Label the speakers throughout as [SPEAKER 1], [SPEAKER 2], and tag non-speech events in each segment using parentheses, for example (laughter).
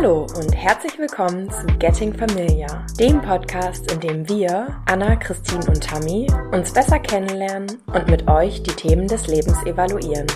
[SPEAKER 1] Hallo und herzlich willkommen zu Getting Familiar, dem Podcast, in dem wir, Anna, Christine und Tammy, uns besser kennenlernen und mit euch die Themen des Lebens evaluieren.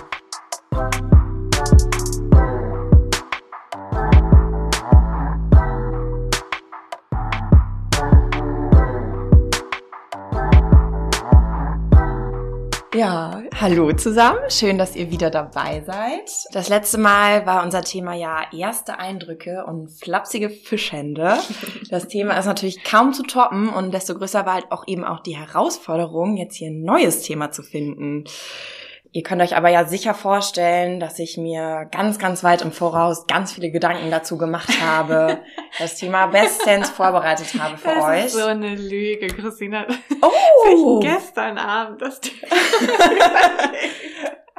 [SPEAKER 1] Hallo zusammen. Schön, dass ihr wieder dabei seid. Das letzte Mal war unser Thema ja erste Eindrücke und flapsige Fischhände. (laughs) Das Thema ist natürlich kaum zu toppen und desto größer war halt auch eben auch die Herausforderung, jetzt hier ein neues Thema zu finden. Ihr könnt euch aber ja sicher vorstellen, dass ich mir ganz, ganz weit im Voraus ganz viele Gedanken dazu gemacht habe, (laughs) das Thema bestens vorbereitet habe für
[SPEAKER 2] das
[SPEAKER 1] euch.
[SPEAKER 2] Ist so eine Lüge, Christina. (laughs)
[SPEAKER 1] Oh!
[SPEAKER 2] Gestern Abend das (laughs)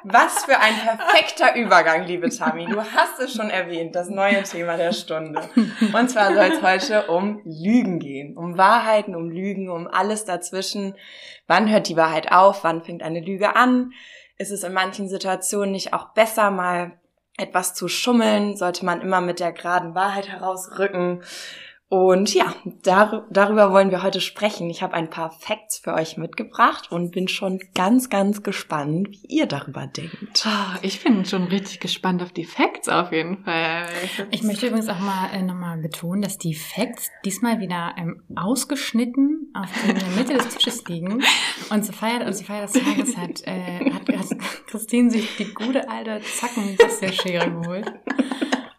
[SPEAKER 1] Was für ein perfekter Übergang, liebe Tami. Du hast es schon erwähnt, das neue Thema der Stunde. Und zwar soll es heute um Lügen gehen. Um Wahrheiten, um Lügen, um alles dazwischen. Wann hört die Wahrheit auf? Wann fängt eine Lüge an? Ist es in manchen Situationen nicht auch besser, mal etwas zu schummeln? Sollte man immer mit der geraden Wahrheit herausrücken? Und ja, dar darüber wollen wir heute sprechen. Ich habe ein paar Facts für euch mitgebracht und bin schon ganz, ganz gespannt, wie ihr darüber denkt.
[SPEAKER 2] Oh, ich bin schon richtig gespannt auf die Facts auf jeden Fall.
[SPEAKER 3] Ich möchte übrigens auch mal äh, nochmal betonen, dass die Facts diesmal wieder ähm, ausgeschnitten auf der Mitte des Tisches liegen. Und zur Feier, und zur Feier des Tages hat, äh, hat, hat Christine sich die gute alte Zackenschere geholt.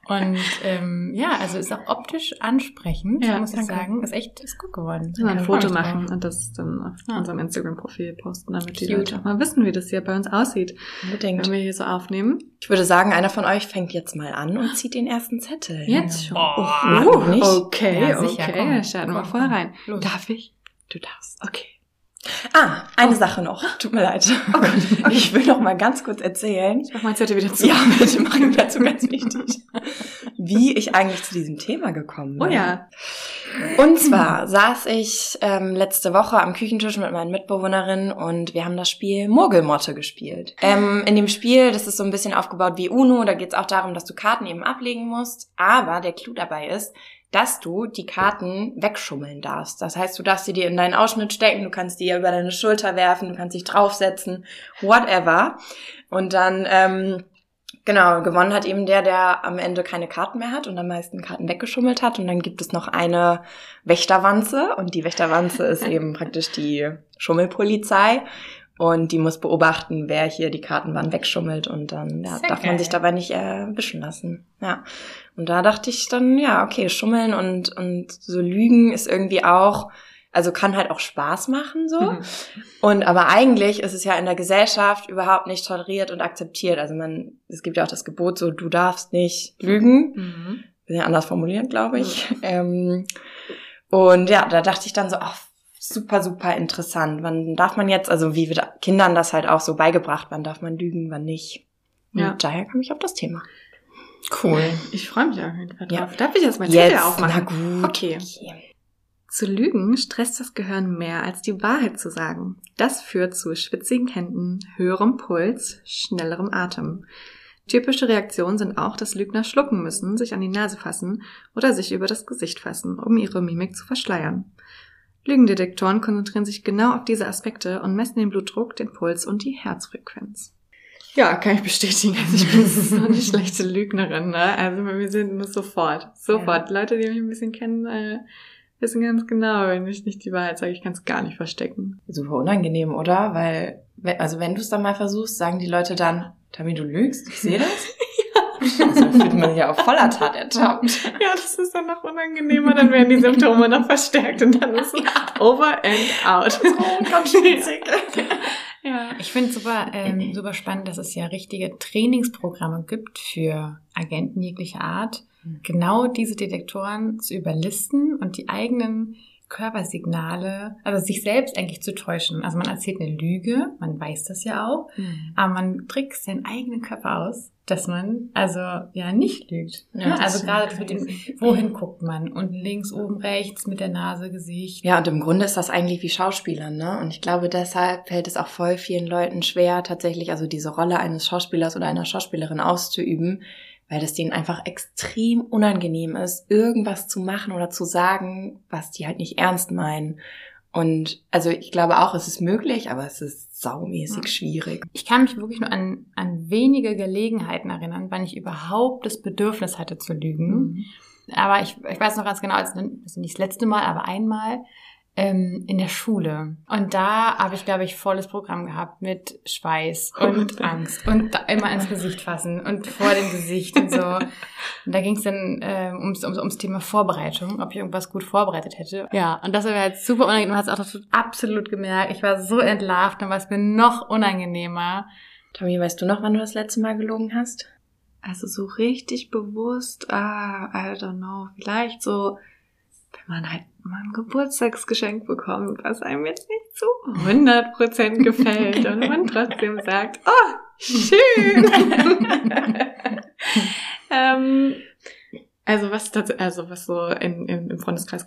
[SPEAKER 3] Und ähm, ja, also ist auch optisch ansprechend,
[SPEAKER 2] Ja,
[SPEAKER 3] muss ich
[SPEAKER 2] danke.
[SPEAKER 3] sagen. Ist echt ist gut geworden.
[SPEAKER 2] Wir ein Foto machen
[SPEAKER 3] drauf.
[SPEAKER 2] und das dann auf
[SPEAKER 3] Ja.
[SPEAKER 2] unserem Instagram-Profil posten, damit die
[SPEAKER 1] Cute.
[SPEAKER 2] Leute auch mal wissen, wie das hier bei uns aussieht,
[SPEAKER 1] Unbedingt.
[SPEAKER 2] wenn wir hier so aufnehmen.
[SPEAKER 1] Ich würde sagen, einer von euch fängt jetzt mal an und zieht den ersten Zettel.
[SPEAKER 2] Jetzt schon.
[SPEAKER 1] Oh,
[SPEAKER 2] Uh,
[SPEAKER 1] nicht?
[SPEAKER 2] okay,
[SPEAKER 3] Ja, sicher,
[SPEAKER 2] okay.
[SPEAKER 3] komm.
[SPEAKER 2] Starten wir voll rein.
[SPEAKER 3] Los.
[SPEAKER 2] Darf ich? Du darfst. Okay.
[SPEAKER 1] Ah, eine Sache noch. Tut mir leid. (laughs) Ich will noch mal ganz kurz erzählen.
[SPEAKER 2] Ich mach mein Zettel wieder zu.
[SPEAKER 1] Ja, (laughs) bitte machen wir dazu ganz wichtig. Wie ich eigentlich zu diesem Thema gekommen bin.
[SPEAKER 2] Oh ja.
[SPEAKER 1] Und zwar saß ich ähm, letzte Woche am Küchentisch mit meinen Mitbewohnerinnen und wir haben das Spiel Murgelmotte gespielt. Ähm, in dem Spiel, das ist so ein bisschen aufgebaut wie Uno, da geht es auch darum, dass du Karten eben ablegen musst. Aber der Clou dabei ist, dass du die Karten wegschummeln darfst. Das heißt, du darfst sie dir in deinen Ausschnitt stecken, du kannst die über deine Schulter werfen, du kannst dich draufsetzen, whatever. Und dann, ähm, genau, gewonnen hat eben der, der am Ende keine Karten mehr hat und am meisten Karten weggeschummelt hat. Und dann gibt es noch eine Wächterwanze und die Wächterwanze ist (laughs) eben praktisch die Schummelpolizei. Und die muss beobachten, wer hier die Karten wann wegschummelt und dann ja,
[SPEAKER 3] Sehr
[SPEAKER 1] darf man
[SPEAKER 3] geil.
[SPEAKER 1] sich dabei nicht erwischen lassen. Ja. Und da dachte ich dann, ja, okay, schummeln und, und so lügen ist irgendwie auch, also kann halt auch Spaß machen so.
[SPEAKER 2] Mhm.
[SPEAKER 1] Und aber eigentlich ist es ja in der Gesellschaft überhaupt nicht toleriert und akzeptiert. Also man, es gibt ja auch das Gebot so, du darfst nicht lügen.
[SPEAKER 2] Mhm.
[SPEAKER 1] Bisschen anders formuliert, glaube ich. Ähm, und ja, da dachte ich dann so, ach, super, super interessant. Wann darf man jetzt, also wie wird Kindern das halt auch so beigebracht, wann darf man lügen, wann nicht. Und
[SPEAKER 2] Ja.
[SPEAKER 1] daher kam ich auf das Thema.
[SPEAKER 3] Cool.
[SPEAKER 2] Ich freue mich auf jeden Fall
[SPEAKER 1] Ja.
[SPEAKER 2] drauf. Darf ich jetzt mein Zettel aufmachen?
[SPEAKER 1] na gut.
[SPEAKER 2] Okay. Zu lügen stresst das Gehirn mehr als die Wahrheit zu sagen. Das führt zu schwitzigen Händen, höherem Puls, schnellerem Atem. Typische Reaktionen sind auch, dass Lügner schlucken müssen, sich an die Nase fassen oder sich über das Gesicht fassen, um ihre Mimik zu verschleiern. Lügendetektoren konzentrieren sich genau auf diese Aspekte und messen den Blutdruck, den Puls und die Herzfrequenz. Ja, kann ich bestätigen. Also ich bin so eine schlechte Lügnerin, ne? Also wir sind das sofort. Sofort. Leute, die mich ein bisschen kennen, äh, wissen ganz genau, wenn ich nicht die Wahrheit sage, ich kann es gar nicht verstecken.
[SPEAKER 1] Super unangenehm, oder? Weil, we- also wenn du es dann mal versuchst, sagen die Leute dann, Tami, du lügst, ich sehe das. (laughs) Also dann fühlt man sich ja auf voller Tat ertappt.
[SPEAKER 2] Ja, das ist dann noch unangenehmer, dann werden die Symptome noch verstärkt und dann ist es over and out.
[SPEAKER 1] Oh, ganz.
[SPEAKER 2] Ja.
[SPEAKER 3] Ich finde es super, ähm, super spannend, dass es ja richtige Trainingsprogramme gibt für Agenten jeglicher Art, genau diese Detektoren zu überlisten und die eigenen Körpersignale, also sich selbst eigentlich zu täuschen. Also man erzählt eine Lüge, man weiß das ja auch, aber man trickst seinen eigenen Körper aus, dass man also ja nicht lügt.
[SPEAKER 1] Ja,
[SPEAKER 3] also gerade das mit dem, wohin guckt man? Unten links, oben rechts, mit der Nase, Gesicht.
[SPEAKER 1] Ja, und im Grunde ist das eigentlich wie Schauspielern, ne? Und ich glaube, deshalb fällt es auch voll vielen Leuten schwer, tatsächlich also diese Rolle eines Schauspielers oder einer Schauspielerin auszuüben, weil das denen einfach extrem unangenehm ist, irgendwas zu machen oder zu sagen, was die halt nicht ernst meinen. Und also ich glaube auch, es ist möglich, aber es ist saumäßig schwierig.
[SPEAKER 3] Ich kann mich wirklich nur an, an wenige Gelegenheiten erinnern, wann ich überhaupt das Bedürfnis hatte zu lügen. Mhm. Aber ich, ich weiß noch ganz genau, also nicht das letzte Mal, aber einmal ähm, in der Schule. Und da habe ich, glaube ich, volles Programm gehabt mit Schweiß und (laughs) Angst und immer ins Gesicht fassen und vor dem Gesicht und so. Und da ging es dann ähm, ums, ums, ums Thema Vorbereitung, ob ich irgendwas gut vorbereitet hätte. Ja, und das war mir halt super unangenehm. Du hast auch absolut gemerkt. Ich war so entlarvt, dann war es mir noch unangenehmer.
[SPEAKER 1] Tommy, weißt du noch, wann du das letzte Mal gelogen hast?
[SPEAKER 2] Also so richtig bewusst, ah, I don't know, vielleicht so, man halt mal ein Geburtstagsgeschenk bekommt, was einem jetzt nicht zu 100% gefällt und man trotzdem sagt, oh, schön. (laughs) ähm, also was also was so in, in, im Freundeskreis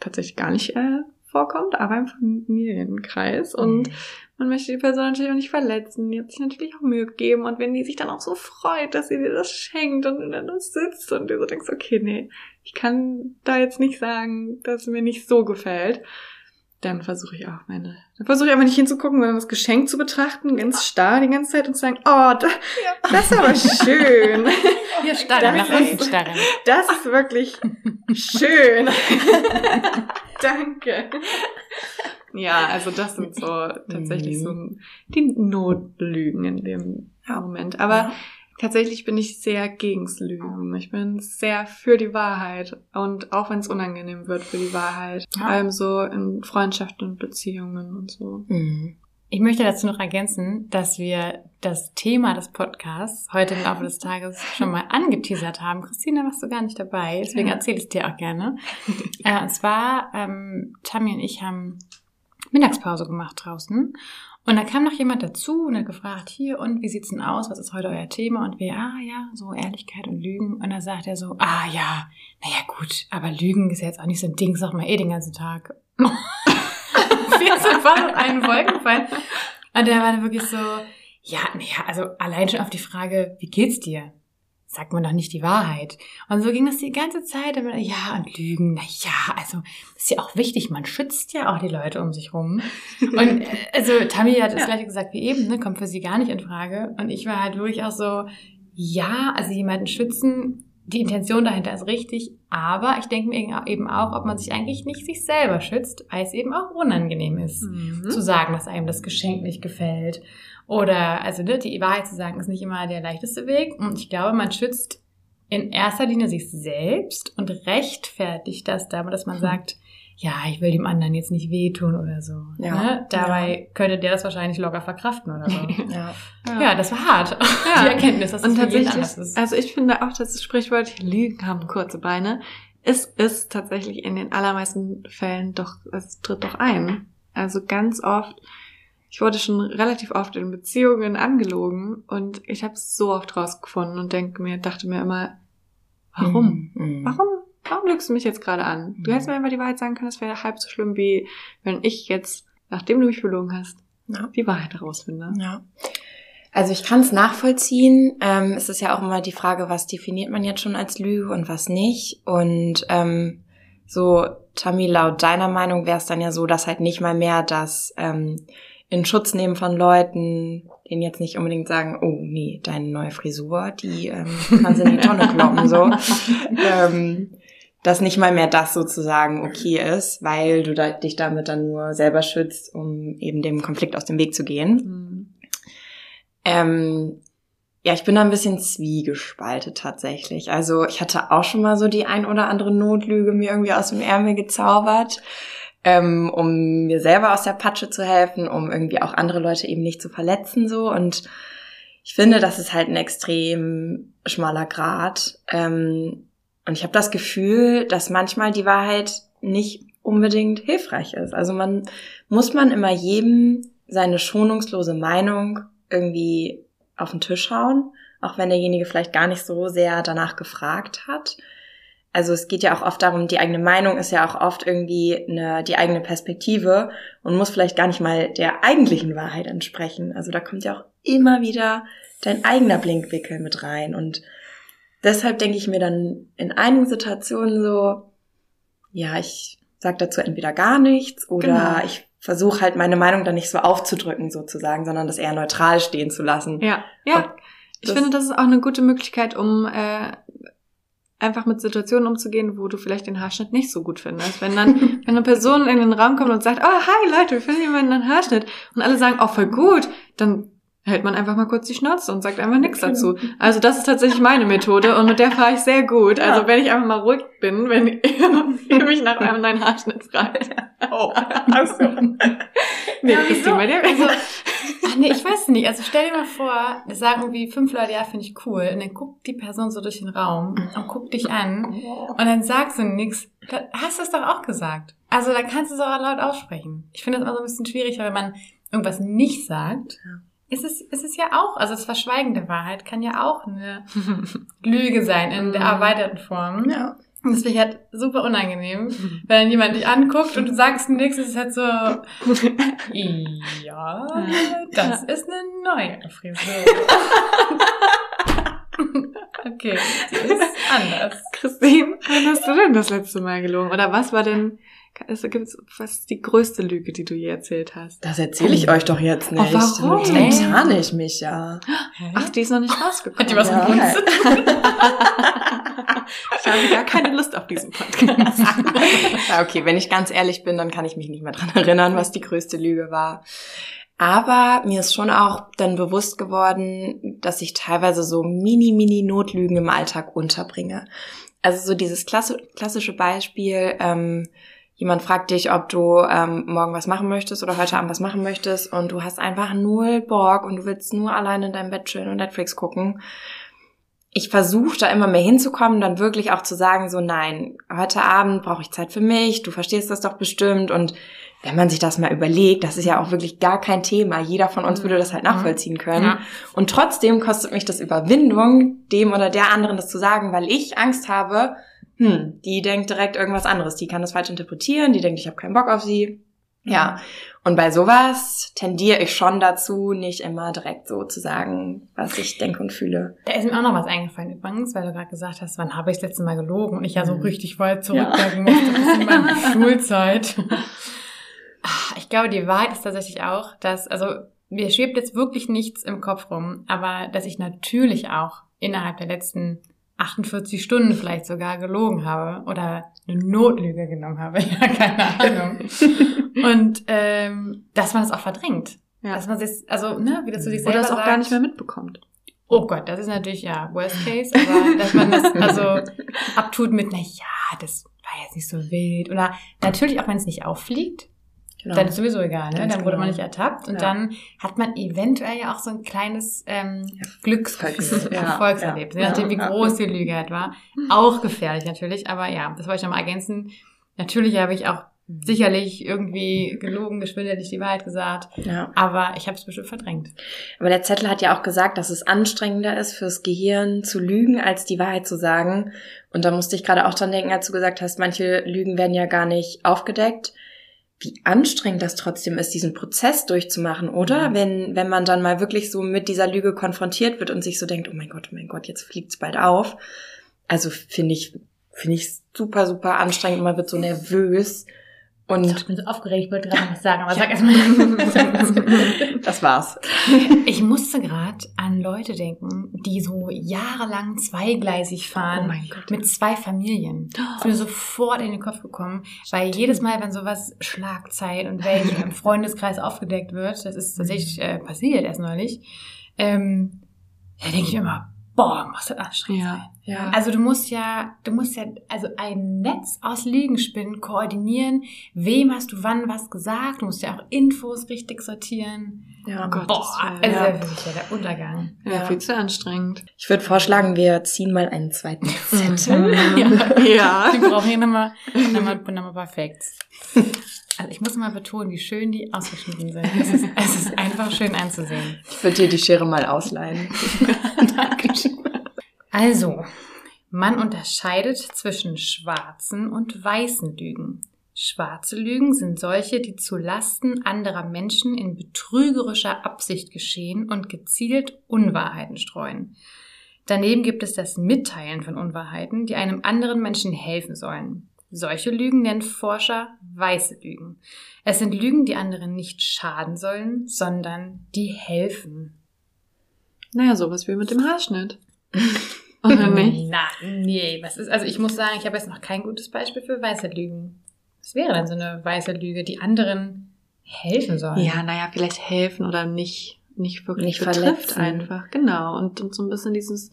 [SPEAKER 2] tatsächlich gar nicht äh, vorkommt, aber im Familienkreis. Und mhm. man möchte die Person natürlich auch nicht verletzen. Die hat sich natürlich auch Mühe gegeben. Und wenn die sich dann auch so freut, dass sie dir das schenkt und du dann da sitzt und du so denkst, okay, nee, ich kann da jetzt nicht sagen, dass es mir nicht so gefällt dann versuche ich auch meine, dann versuche ich einfach nicht hinzugucken, sondern das Geschenk zu betrachten, ganz starr die ganze Zeit und zu sagen, oh, da, ja. das ist aber schön. (laughs)
[SPEAKER 3] Hier starren, nach unten starren.
[SPEAKER 2] Das ist wirklich schön. (laughs) Danke. Ja, also das sind so tatsächlich so mhm. die Notlügen in dem Moment. Aber ja Tatsächlich bin ich sehr gegens Lügen. Ich bin sehr für die Wahrheit. Und auch wenn es unangenehm wird, für die Wahrheit. Ja. Vor allem so in Freundschaften und Beziehungen und so.
[SPEAKER 3] Mhm. Ich möchte dazu noch ergänzen, dass wir das Thema des Podcasts heute im Laufe des Tages schon mal angeteasert haben. Christina, warst du gar nicht dabei, deswegen ja. erzähle ich es dir auch gerne. äh, und zwar, ähm, Tammy und ich haben Mittagspause gemacht draußen und da kam noch jemand dazu und hat gefragt, hier, und wie sieht's denn aus? Was ist heute euer Thema? Und wir, ah ja, so Ehrlichkeit und Lügen. Und dann sagt er so, ah ja, naja gut, aber Lügen ist ja jetzt auch nicht so ein Ding, sag mal eh den ganzen Tag. (laughs) wir sind voll auf einen Wolkenfall. Und der war dann wirklich so, ja, naja, also allein schon auf die Frage, wie geht's dir? Sagt man doch nicht die Wahrheit. Und so ging das die ganze Zeit. Und ja, und Lügen, na ja, also ist ja auch wichtig, man schützt ja auch die Leute um sich rum. Und äh, also Tammy hat das ja. gleiche gesagt wie eben, ne, kommt für sie gar nicht in Frage. Und ich war halt wirklich auch so, ja, also jemanden schützen, die Intention dahinter ist richtig, aber ich denke mir eben auch, ob man sich eigentlich nicht sich selber schützt, weil es eben auch unangenehm ist, mhm. zu sagen, dass einem das Geschenk nicht gefällt oder, also ne, die Wahrheit zu sagen, ist nicht immer der leichteste Weg. Und ich glaube, man schützt in erster Linie sich selbst und rechtfertigt das damit, dass man hm. sagt, ja, ich will dem anderen jetzt nicht wehtun oder so. Ja. Ne? Dabei ja. könnte der das wahrscheinlich locker verkraften oder so. (laughs) ja. ja. ja, das war hart. Ja. (laughs) Die Erkenntnis, dass das und tatsächlich, ist.
[SPEAKER 2] Also ich finde auch, dass das Sprichwort Lügen haben kurze Beine. Es ist tatsächlich in den allermeisten Fällen doch, es tritt doch ein. Also ganz oft ich wurde schon relativ oft in Beziehungen angelogen und ich habe es so oft rausgefunden und denke mir, dachte mir immer, warum? Mhm. Warum? Warum lügst du mich jetzt gerade an? Du hättest mir einfach die Wahrheit sagen können, das wäre halb so schlimm, wie wenn ich jetzt, nachdem du mich belogen hast, ja. die Wahrheit herausfinde.
[SPEAKER 1] Ja. Also ich kann es nachvollziehen. Ähm, es ist ja auch immer die Frage, was definiert man jetzt schon als Lüge und was nicht. Und ähm, so, Tammy, laut deiner Meinung wäre es dann ja so, dass halt nicht mal mehr das ähm, in Schutz nehmen von Leuten, denen jetzt nicht unbedingt sagen, oh nee, deine neue Frisur, die ähm, kannst du in die Tonne kloppen, so. (laughs) ähm, dass nicht mal mehr das sozusagen okay ist, weil du da, dich damit dann nur selber schützt, um eben dem Konflikt aus dem Weg zu gehen. Mhm. Ähm, ja, ich bin da ein bisschen zwiegespaltet tatsächlich. Also ich hatte auch schon mal so die ein oder andere Notlüge mir irgendwie aus dem Ärmel gezaubert ähm, um mir selber aus der Patsche zu helfen, um irgendwie auch andere Leute eben nicht zu verletzen so und ich finde, das ist halt ein extrem schmaler Grad ähm, und ich habe das Gefühl, dass manchmal die Wahrheit nicht unbedingt hilfreich ist. Also man muss man immer jedem seine schonungslose Meinung irgendwie auf den Tisch hauen, auch wenn derjenige vielleicht gar nicht so sehr danach gefragt hat. Also es geht ja auch oft darum, die eigene Meinung ist ja auch oft irgendwie eine, die eigene Perspektive und muss vielleicht gar nicht mal der eigentlichen Wahrheit entsprechen. Also da kommt ja auch immer wieder dein eigener Blinkwickel mit rein. Und deshalb denke ich mir dann in einigen Situationen so, ja, ich sag dazu entweder gar nichts oder
[SPEAKER 2] Genau.
[SPEAKER 1] ich versuche halt meine Meinung dann nicht so aufzudrücken sozusagen, sondern das eher neutral stehen zu lassen.
[SPEAKER 2] Ja, ja.
[SPEAKER 1] Und
[SPEAKER 2] Ich finde, das ist auch eine gute Möglichkeit, um äh, einfach mit Situationen umzugehen, wo du vielleicht den Haarschnitt nicht so gut findest. Wenn dann, (laughs) wenn eine Person in den Raum kommt und sagt, oh, hi Leute, wir finden jemanden einen Haarschnitt und alle sagen, oh, voll gut, dann hält man einfach mal kurz die Schnauze und sagt einfach nichts dazu. Also das ist tatsächlich meine Methode und mit der fahre ich sehr gut. Also wenn ich einfach mal ruhig bin, wenn (laughs) ihr mich nach einem neuen Haarschnitt fragt.
[SPEAKER 1] Oh, achso.
[SPEAKER 2] Nee,
[SPEAKER 3] Ja, wieso?
[SPEAKER 2] bei dir?
[SPEAKER 3] Also, (laughs) ach nee, ich weiß nicht. Also stell dir mal vor, sagen irgendwie fünf Leute, ja, finde ich cool. Und dann guckt die Person so durch den Raum und guckt dich an. Und dann sagst du nichts. Hast du es doch auch gesagt. Also da kannst du es auch laut aussprechen. Ich finde das immer so ein bisschen schwierig, weil wenn man irgendwas nicht sagt,
[SPEAKER 1] Ja.
[SPEAKER 3] Ist es, ist es ja auch, also das Verschweigen der Wahrheit kann ja auch eine (laughs) Lüge sein in der
[SPEAKER 2] Mhm.
[SPEAKER 3] erweiterten Form.
[SPEAKER 1] Ja.
[SPEAKER 3] Und das finde ich halt super unangenehm, wenn jemand dich anguckt und du sagst nichts, ist es halt so, (laughs) ja, das ist eine neue Frisur. (laughs) okay, sie ist anders.
[SPEAKER 2] Christine, wann hast du denn das letzte Mal gelogen? Oder was war denn, also gibt's, was ist die größte Lüge, die du je erzählt hast?
[SPEAKER 1] Das erzähle ich euch doch jetzt nicht.
[SPEAKER 2] Oh, warum?
[SPEAKER 1] Dann tarne ich mich ja.
[SPEAKER 2] Ach, die ist noch nicht rausgekommen.
[SPEAKER 3] Hat die was
[SPEAKER 1] Ja.
[SPEAKER 3] mit uns zu tun?
[SPEAKER 2] Ich habe gar keine Lust auf diesen Podcast. (laughs)
[SPEAKER 1] Ja, okay, wenn ich ganz ehrlich bin, dann kann ich mich nicht mehr dran erinnern, was die größte Lüge war. Aber mir ist schon auch dann bewusst geworden, dass ich teilweise so mini, mini Notlügen im Alltag unterbringe. Also so dieses klassische Beispiel, ähm, jemand fragt dich, ob du ähm, morgen was machen möchtest oder heute Abend was machen möchtest und du hast einfach null Bock und du willst nur allein in deinem Bett chillen und Netflix gucken. Ich versuche da immer mehr hinzukommen, dann wirklich auch zu sagen, so nein, heute Abend brauche ich Zeit für mich, du verstehst das doch bestimmt und wenn man sich das mal überlegt, das ist ja auch wirklich gar kein Thema. Jeder von uns würde das halt nachvollziehen können.
[SPEAKER 3] Ja.
[SPEAKER 1] Und trotzdem kostet mich das Überwindung, dem oder der anderen das zu sagen, weil ich Angst habe, hm, die denkt direkt irgendwas anderes. Die kann das falsch interpretieren, die denkt, ich habe keinen Bock auf sie. Ja. Und bei sowas tendiere ich schon dazu, nicht immer direkt so zu sagen, was ich denke und fühle.
[SPEAKER 3] Da ist mir auch noch was eingefallen übrigens, weil du gerade gesagt hast, wann habe ich das letzte Mal gelogen? Und ich ja so
[SPEAKER 1] Mhm.
[SPEAKER 3] richtig weit zurückdenken musste, bis in meine (laughs) Schulzeit. Ah, Ich glaube, die Wahrheit ist tatsächlich auch, dass, also mir schwebt jetzt wirklich nichts im Kopf rum, aber dass ich natürlich auch innerhalb der letzten 48 Stunden vielleicht sogar gelogen habe oder eine Notlüge genommen habe, (laughs) ja, keine Ahnung. Und ähm, dass man es auch verdrängt.
[SPEAKER 2] Ja.
[SPEAKER 3] Dass man sich, also, ne, wie das zu sich selber
[SPEAKER 2] Oder es auch
[SPEAKER 3] sagt.
[SPEAKER 2] gar nicht mehr mitbekommt.
[SPEAKER 3] Oh Gott, das ist natürlich ja Worst Case, aber dass man das also abtut mit, na ja, das war jetzt nicht so wild. Oder natürlich auch, wenn es nicht auffliegt,
[SPEAKER 1] Genau.
[SPEAKER 3] dann ist sowieso egal, ne?
[SPEAKER 1] Ganz
[SPEAKER 3] Dann wurde man
[SPEAKER 1] genau.
[SPEAKER 3] nicht ertappt und
[SPEAKER 1] Ja.
[SPEAKER 3] dann hat man eventuell ja auch so ein kleines ähm, Glücksgefühl,
[SPEAKER 1] Ja,
[SPEAKER 3] Erfolgserlebnis,
[SPEAKER 1] ja,
[SPEAKER 3] je nachdem, wie
[SPEAKER 1] ja.
[SPEAKER 3] groß die Lüge halt war. Auch gefährlich natürlich, aber ja, das wollte ich nochmal ergänzen. Natürlich habe ich auch sicherlich irgendwie gelogen, geschwindelt, die Wahrheit gesagt,
[SPEAKER 1] ja.
[SPEAKER 3] aber ich habe es bestimmt verdrängt.
[SPEAKER 1] Aber der Zettel hat ja auch gesagt, dass es anstrengender ist fürs Gehirn zu lügen, als die Wahrheit zu sagen. Und da musste ich gerade auch dran denken, als du gesagt hast, manche Lügen werden ja gar nicht aufgedeckt. Wie anstrengend das trotzdem ist, diesen Prozess durchzumachen, oder?
[SPEAKER 3] Mhm.
[SPEAKER 1] Wenn, wenn man dann mal wirklich so mit dieser Lüge konfrontiert wird und sich so denkt, oh mein Gott, oh mein Gott, jetzt fliegt's bald auf. Also finde ich, finde ich super, super anstrengend und man wird so nervös. Und
[SPEAKER 3] Ich bin so aufgeregt, ich wollte gerade noch was sagen, aber sag erstmal. (laughs)
[SPEAKER 1] das war's.
[SPEAKER 3] Ich musste gerade an Leute denken, die so jahrelang zweigleisig fahren.
[SPEAKER 2] Oh mein Gott.
[SPEAKER 3] Mit zwei Familien. Das ist mir sofort in den Kopf gekommen, weil jedes Mal, wenn sowas Schlagzeit und welche im (laughs) Freundeskreis aufgedeckt wird, das ist tatsächlich äh, passiert erst neulich, ähm, da denke ich immer, boah, muss das anstrengend sein.
[SPEAKER 2] Ja.
[SPEAKER 3] Also du musst ja, du musst ja, also ein Netz aus Lügenspinnen koordinieren. Wem hast du wann was gesagt? Du musst ja auch Infos richtig sortieren.
[SPEAKER 1] ja.
[SPEAKER 2] Oh Gott.
[SPEAKER 3] Boah, also
[SPEAKER 1] ja.
[SPEAKER 3] das ist ja der Untergang.
[SPEAKER 2] Ja,
[SPEAKER 1] Ja.
[SPEAKER 2] viel zu anstrengend.
[SPEAKER 1] Ich würde vorschlagen, wir ziehen mal einen zweiten (laughs) Zettel.
[SPEAKER 3] Ja.
[SPEAKER 2] ja.
[SPEAKER 3] Die brauchen hier nochmal, nochmal, nochmal perfekt. Also ich muss mal betonen, wie schön die ausgeschnitten sind. Es ist, es ist einfach schön anzusehen.
[SPEAKER 1] Ich würde dir die Schere mal ausleihen. (laughs)
[SPEAKER 3] Dankeschön. Also, man unterscheidet zwischen schwarzen und weißen Lügen. Schwarze Lügen sind solche, die zu Lasten anderer Menschen in betrügerischer Absicht geschehen und gezielt Unwahrheiten streuen. Daneben gibt es das Mitteilen von Unwahrheiten, die einem anderen Menschen helfen sollen. Solche Lügen nennen Forscher weiße Lügen. Es sind Lügen, die anderen nicht schaden sollen, sondern die helfen.
[SPEAKER 2] Naja, sowas wie mit dem Haarschnitt. (laughs) Oder nicht?
[SPEAKER 3] Na, nee, was ist, also ich muss sagen, ich habe jetzt noch kein gutes Beispiel für weiße Lügen. Was wäre denn so eine weiße Lüge, die anderen helfen soll?
[SPEAKER 2] Ja, naja, vielleicht helfen oder nicht, nicht wirklich
[SPEAKER 1] Nicht verletzen.
[SPEAKER 2] einfach. Genau. Und, und so ein bisschen dieses,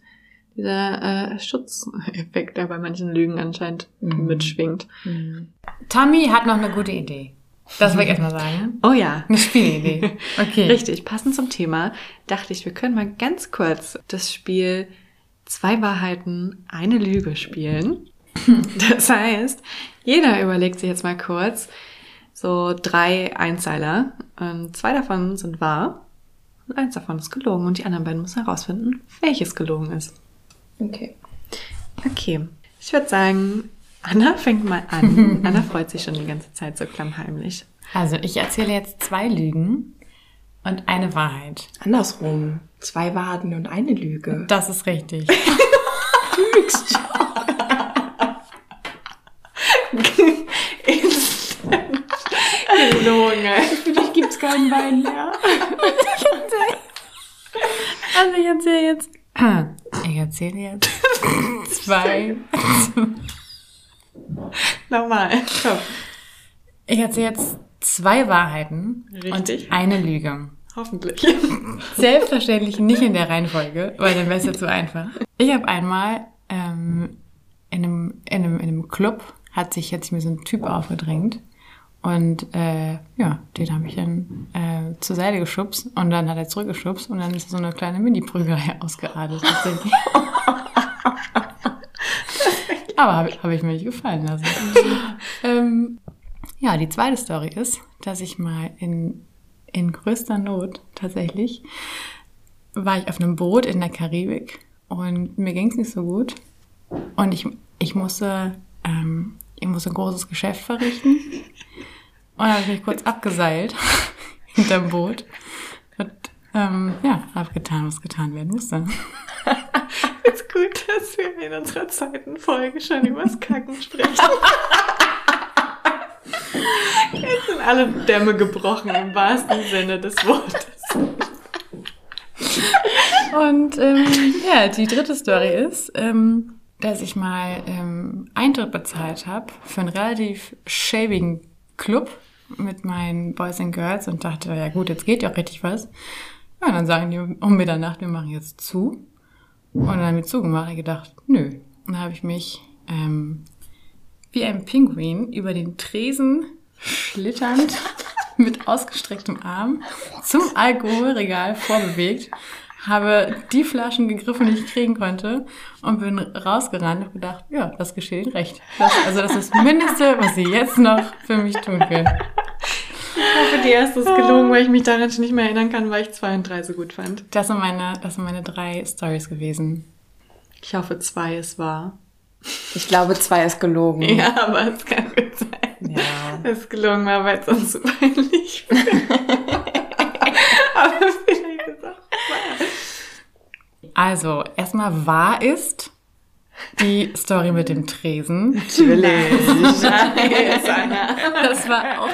[SPEAKER 2] dieser äh, Schutzeffekt, der bei manchen Lügen anscheinend
[SPEAKER 1] Mhm.
[SPEAKER 2] mitschwingt.
[SPEAKER 1] Mhm.
[SPEAKER 3] Tommy hat noch eine gute Idee. Das will ich erstmal sagen.
[SPEAKER 2] Oh ja. (laughs)
[SPEAKER 3] Eine Spielidee. (laughs) Okay.
[SPEAKER 2] Richtig, passend zum Thema dachte ich, wir können mal ganz kurz das Spiel Zwei Wahrheiten, eine Lüge spielen. (laughs) Das heißt, jeder überlegt sich jetzt mal kurz so drei Einzeiler. Und zwei davon sind wahr und eins davon ist gelogen. Und die anderen beiden müssen herausfinden, welches gelogen ist.
[SPEAKER 1] Okay.
[SPEAKER 2] Okay, ich würde sagen, Anna fängt mal an. (laughs) Anna freut sich schon die ganze Zeit so klammheimlich.
[SPEAKER 3] Also ich erzähle jetzt zwei Lügen und eine Wahrheit.
[SPEAKER 1] Andersrum. Zwei Wahrheiten und eine Lüge.
[SPEAKER 3] Das ist richtig.
[SPEAKER 1] lügst.
[SPEAKER 2] Gelogen.
[SPEAKER 1] Für dich gibt's keinen Wein mehr.
[SPEAKER 3] Also ich erzähle jetzt. Ich erzähle jetzt zwei.
[SPEAKER 2] Nochmal. Komm.
[SPEAKER 3] Ich erzähle jetzt zwei Wahrheiten
[SPEAKER 2] Richtig.
[SPEAKER 3] und eine Lüge.
[SPEAKER 2] Hoffentlich. (laughs)
[SPEAKER 3] Selbstverständlich nicht in der Reihenfolge, weil dann wäre es ja zu einfach. Ich habe einmal ähm, in, einem, in, einem, in einem Club hat sich jetzt mir so ein Typ aufgedrängt und äh, ja, den habe ich dann äh, zur Seite geschubst und dann hat er zurückgeschubst und dann ist so eine kleine Mini-Prügelei (laughs) ausgeartet. (laughs) Aber habe hab ich mir nicht gefallen lassen. ähm, ja, die zweite Story ist, dass ich mal in, in größter Not tatsächlich war ich auf einem Boot in der Karibik und mir ging es nicht so gut. Und ich, ich musste, ähm, ich musste ein großes Geschäft verrichten. Und dann habe ich mich kurz abgeseilt (laughs) hinterm Boot. Und ähm, ja, habe getan, was getan werden musste. (laughs)
[SPEAKER 2] ist gut, dass wir in unserer zweiten Folge schon übers Kacken sprechen. (laughs) Alle Dämme gebrochen im wahrsten Sinne des Wortes.
[SPEAKER 3] Und ähm, ja, die dritte Story ist, ähm, dass ich mal ähm, Eintritt bezahlt habe für einen relativ schäbigen Club mit meinen Boys and Girls und dachte, ja gut, jetzt geht ja auch richtig was. Ja, und dann sagen die um Mitternacht, wir machen jetzt zu. Und dann haben wir zugemacht. Ich gedacht, nö. Und dann habe ich mich ähm, wie ein Pinguin über den Tresen schlitternd mit ausgestrecktem Arm zum Alkoholregal vorbewegt, habe die Flaschen gegriffen, die ich kriegen konnte und bin rausgerannt und gedacht, ja, das geschieht recht. Das, also das ist das Mindeste, was sie jetzt noch für mich tun will.
[SPEAKER 2] Ich hoffe, die erste ist gelogen, weil ich mich daran schon nicht mehr erinnern kann, weil ich zwei und drei so gut fand.
[SPEAKER 3] Das sind meine, das sind meine drei Stories gewesen.
[SPEAKER 2] Ich hoffe, zwei ist wahr.
[SPEAKER 1] Ich glaube, zwei ist gelogen. (laughs)
[SPEAKER 2] Ja, aber es kann gut sein.
[SPEAKER 1] Ja.
[SPEAKER 2] Es ist gelogen war, weil es uns so peinlich (laughs) aber vielleicht ist auch wahr.
[SPEAKER 3] Also, erstmal wahr ist die Story mit dem Tresen.
[SPEAKER 2] Natürlich. (laughs) Scheiße, Anna.
[SPEAKER 3] Das war auch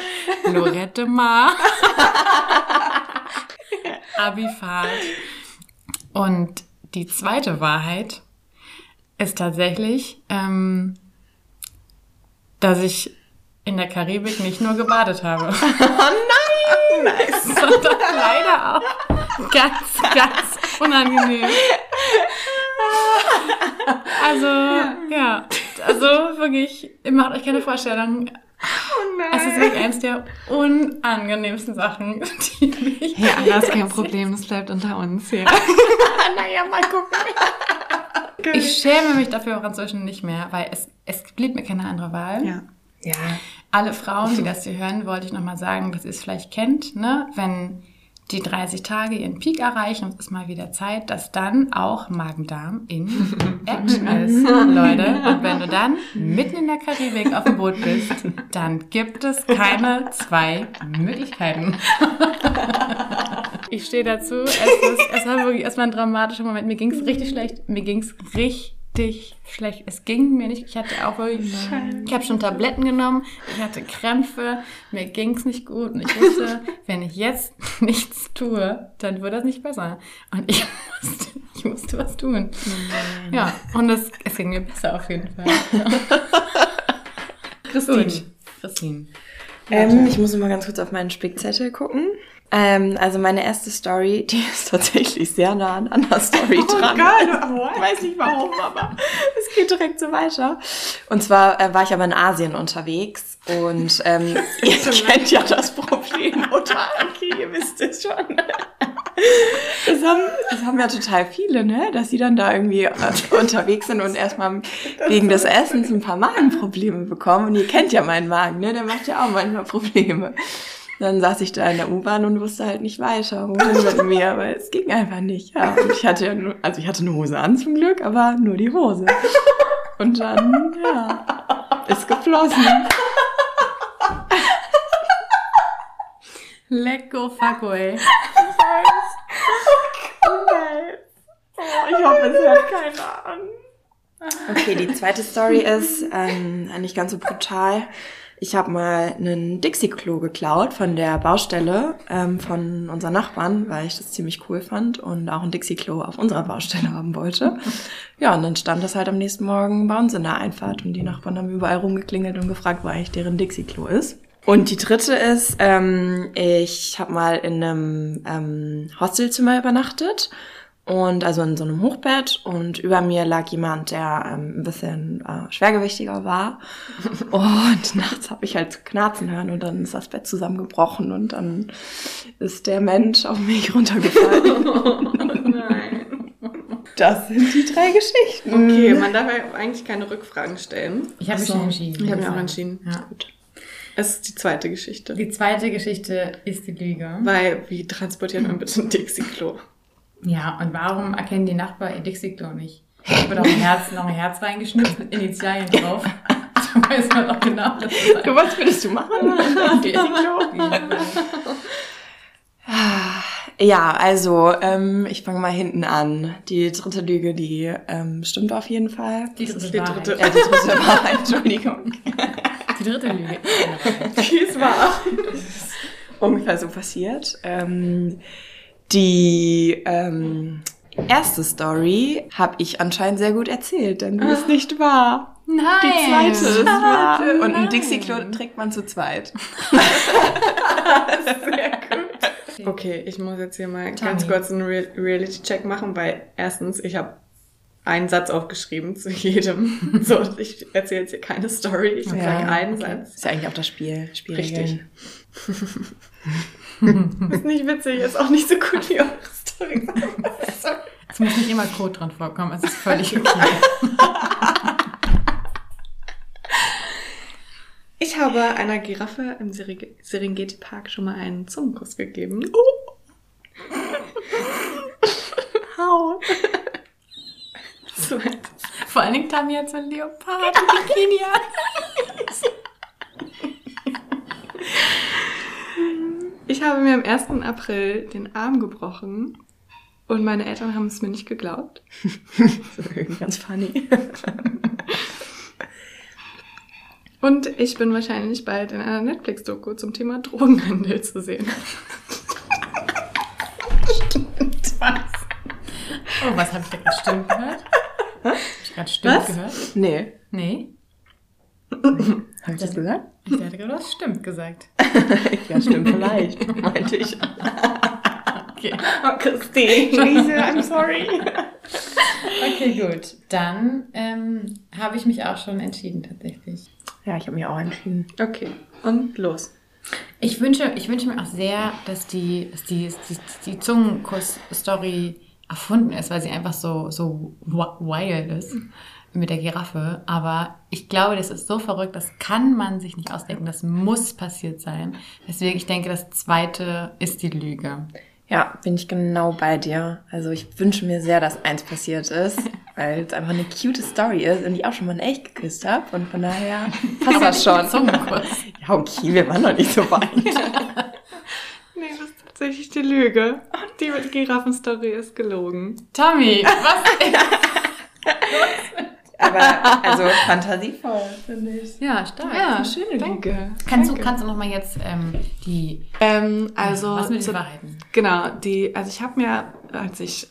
[SPEAKER 3] Lorette Mar. Abifahrt. Und die zweite Wahrheit ist tatsächlich, ähm, dass ich in der Karibik nicht nur gebadet habe, (laughs)
[SPEAKER 2] Nice.
[SPEAKER 3] sondern (laughs) leider auch ganz, ganz unangenehm. Also, ja, also wirklich, ihr macht euch keine Vorstellung.
[SPEAKER 2] Oh
[SPEAKER 3] Es ist wirklich eines der unangenehmsten Sachen, die mich.
[SPEAKER 2] Hey, Anna, ist kein Problem, das bleibt unter uns hier. (laughs)
[SPEAKER 1] naja, mal gucken.
[SPEAKER 3] Ich schäme mich dafür auch inzwischen nicht mehr, weil es, es blieb mir keine andere Wahl.
[SPEAKER 2] Ja.
[SPEAKER 1] Ja.
[SPEAKER 3] Alle Frauen, die das hier hören, wollte ich nochmal sagen, dass ihr es vielleicht kennt, ne? Wenn die 30 Tage ihren Peak erreichen und es ist mal wieder Zeit, dass dann auch Magen-Darm in (laughs) Action ist, Leute. Und wenn du dann mitten in der Karibik auf dem Boot bist, dann gibt es keine zwei Möglichkeiten. (laughs) Ich stehe dazu. Es, ist, es war wirklich erstmal ein dramatischer Moment. Mir ging es richtig schlecht. Mir ging es richtig schlecht. Es ging mir nicht. Ich hatte auch wirklich. Ich habe schon Tabletten genommen. Ich hatte Krämpfe. Mir ging es nicht gut. Und ich wusste, (laughs) wenn ich jetzt nichts tue, dann wird das nicht besser. Und ich musste, ich musste was tun. Ja, und es, es ging mir besser auf jeden Fall. (laughs)
[SPEAKER 2] Christine.
[SPEAKER 3] Gut. Christine.
[SPEAKER 1] Ähm, ich muss mal ganz kurz auf meinen Spickzettel gucken. Ähm, also meine erste Story, (laughs) die ist tatsächlich sehr nah an einer Story dran. Ich (laughs) weiß nicht warum, aber es geht direkt so weiter. Und zwar äh, war ich aber in Asien unterwegs und ähm, (laughs) ihr kennt ja das Problem, oder? Okay, ihr wisst es schon. Das haben, das haben ja total viele, ne? Dass sie dann da irgendwie äh, unterwegs sind und erstmal wegen des Essens ein paar Magenprobleme bekommen. Und ihr kennt ja meinen Magen, ne? Der macht ja auch manchmal Probleme. Dann saß ich da in der U-Bahn und wusste halt nicht weiter, wohin mit (laughs) mir, weil es ging einfach nicht. Ja, und ich hatte ja nur, also ich hatte eine Hose an zum Glück, aber nur die Hose. Und dann, ja, ist geflossen.
[SPEAKER 3] Lecko Facko, ey.
[SPEAKER 1] Ich hoffe, es hört keiner an. Okay, die zweite Story ist ähm, nicht ganz so brutal. Ich habe mal einen Dixie-Klo geklaut von der Baustelle ähm, von unseren Nachbarn, weil ich das ziemlich cool fand und auch ein Dixie-Klo auf unserer Baustelle (laughs) haben wollte. Ja, und dann stand das halt am nächsten Morgen bei uns in der Einfahrt und die Nachbarn haben überall rumgeklingelt und gefragt, wo eigentlich deren Dixie-Klo ist. Und die dritte ist, ähm, ich habe mal in einem ähm, Hostelzimmer übernachtet und also in so einem Hochbett und über mir lag jemand, der ähm, ein bisschen äh, schwergewichtiger war (laughs) und nachts habe ich halt knarzen hören und dann ist das Bett zusammengebrochen und dann ist der Mensch auf mich runtergefallen. (laughs)
[SPEAKER 2] Nein.
[SPEAKER 1] Das sind die drei Geschichten.
[SPEAKER 2] Okay, man darf ja eigentlich keine Rückfragen stellen.
[SPEAKER 3] Ich habe mich schon entschieden.
[SPEAKER 2] Ich habe mich auch entschieden.
[SPEAKER 3] Ja.
[SPEAKER 2] Gut. Es ist die zweite Geschichte.
[SPEAKER 3] Die zweite Geschichte ist die Lüge.
[SPEAKER 2] Weil, wie transportiert man bitte ein Dixie-Klo?
[SPEAKER 3] Ja, und warum erkennen die Nachbarn ihr Dixie-Klo nicht? Da wird auch ein Herz, noch ein Herz reingeschnitzt mit Initialien drauf. (laughs) Da weiß man doch genau, dass das
[SPEAKER 1] Du, was würdest du machen?
[SPEAKER 3] ein (laughs)
[SPEAKER 1] Ja, also ähm, ich fange mal hinten an. Die dritte Lüge, die ähm, stimmt auf jeden Fall.
[SPEAKER 3] Die dritte
[SPEAKER 2] Die
[SPEAKER 3] Wahrheit.
[SPEAKER 2] dritte.
[SPEAKER 1] Ja, die dritte Wahrheit, (laughs) Entschuldigung.
[SPEAKER 3] Die dritte Lüge.
[SPEAKER 2] Die ist wahr.
[SPEAKER 1] ungefähr so passiert. Ähm, die ähm, erste Story habe ich anscheinend sehr gut erzählt, denn die ist nicht wahr.
[SPEAKER 3] Nein!
[SPEAKER 1] Die zweite ist wahr. Und ein. Dixie-Klo trägt man zu zweit. (laughs)
[SPEAKER 2] Okay, ich muss jetzt hier mal
[SPEAKER 3] Tommy.
[SPEAKER 2] ganz kurz einen Real Reality-Check machen, weil erstens, ich habe einen Satz aufgeschrieben zu jedem. (laughs) So, ich erzähle jetzt hier keine Story, ich sage einen Satz.
[SPEAKER 1] Ist ja eigentlich auch das Spiel. Spielregeln. (laughs) (laughs)
[SPEAKER 2] Ist nicht witzig, ist auch nicht so gut wie eure Story.
[SPEAKER 3] Es muss nicht immer Code dran vorkommen, es ist völlig (laughs) okay.
[SPEAKER 2] Ich habe einer Giraffe im Serengeti Park schon mal einen Zungenkuss gegeben.
[SPEAKER 1] How?
[SPEAKER 2] So ein-
[SPEAKER 3] Vor allen Dingen Tammy hat so ein Leopard und Bikini an.
[SPEAKER 2] Ich habe mir am 1. April den Arm gebrochen und meine Eltern haben es mir nicht geglaubt. (laughs)
[SPEAKER 1] Ganz funny. (laughs)
[SPEAKER 2] Und ich bin wahrscheinlich bald in einer Netflix-Doku zum Thema Drogenhandel zu sehen.
[SPEAKER 3] Oh, was habe ich da gerade stimmt gehört? Hab ich gerade stimmt
[SPEAKER 2] Was?
[SPEAKER 3] gehört?
[SPEAKER 1] Nee.
[SPEAKER 3] Nee. (laughs)
[SPEAKER 1] Habe ich das gesagt?
[SPEAKER 3] Ich hatte gerade was stimmt gesagt. (laughs)
[SPEAKER 1] Ja, stimmt, vielleicht. (laughs) Meinte ich.
[SPEAKER 3] Okay.
[SPEAKER 2] Oh, Christine.
[SPEAKER 1] Scheiße, I'm sorry.
[SPEAKER 3] Okay, gut. Dann ähm, habe ich mich auch schon entschieden tatsächlich.
[SPEAKER 1] Ja, ich habe mich auch entschieden.
[SPEAKER 2] Okay, und los.
[SPEAKER 3] Ich wünsche, ich wünsche mir auch sehr, dass die, dass die, die, die Zungenkuss-Story erfunden ist, weil sie einfach so, so wi- wild ist mit der Giraffe. Aber ich glaube, das ist so verrückt, das kann man sich nicht ausdenken. Das muss passiert sein. Deswegen, ich denke, das zweite ist die Lüge.
[SPEAKER 1] Ja, bin ich genau bei dir. Also ich wünsche mir sehr, dass eins passiert ist, (laughs) weil es einfach eine cute Story ist und ich auch schon mal ein echt geküsst habe. Und von daher (laughs) passt das schon.
[SPEAKER 3] Zungenkuss. (laughs)
[SPEAKER 1] Ja, okay, wir waren noch nicht so weit.
[SPEAKER 2] Nee, das ist tatsächlich die Lüge.
[SPEAKER 1] Oh
[SPEAKER 2] Die Giraffenstory ist gelogen.
[SPEAKER 3] Tommy, was?
[SPEAKER 1] Aber also fantasievoll, finde ich.
[SPEAKER 3] ja, stark.
[SPEAKER 2] Ja,
[SPEAKER 3] schöne
[SPEAKER 2] danke.
[SPEAKER 3] Kannst du,
[SPEAKER 2] Danke.
[SPEAKER 3] kannst du noch mal jetzt ähm, die
[SPEAKER 2] Ähm, also,
[SPEAKER 3] was mit den Wahrheiten?
[SPEAKER 2] Genau, die, also ich habe mir, als ich,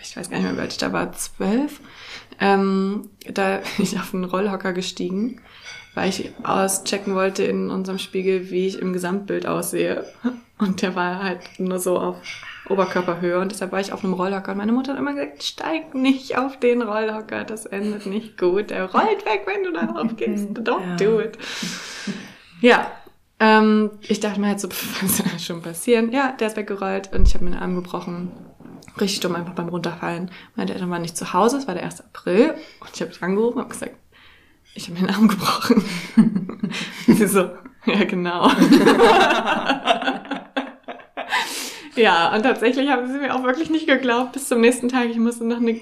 [SPEAKER 2] ich weiß gar nicht mehr, wie alt ich da war, zwölf, ähm, da (laughs) bin ich auf einen Rollhocker gestiegen, weil ich auschecken wollte in unserem Spiegel, wie ich im Gesamtbild aussehe. Und der war halt nur so auf Oberkörperhöhe und deshalb war ich auf einem Rollhocker und meine Mutter hat immer gesagt, steig nicht auf den Rollhocker, das endet nicht gut. Er rollt weg, wenn du da drauf gehst. Don't
[SPEAKER 1] Ja.
[SPEAKER 2] do it. Ja, ähm, ich dachte mir halt so, pff, (laughs) was soll schon passieren? Ja, der ist weggerollt und ich habe mir den Arm gebrochen. Richtig dumm, einfach beim Runterfallen. Meine Eltern waren nicht zu Hause, es war der 1. April und ich habe angerufen und gesagt, ich habe mir den Arm gebrochen. (laughs) Sie so, ja genau. (laughs) ja, und tatsächlich haben sie mir auch wirklich nicht geglaubt bis zum nächsten Tag. Ich musste noch eine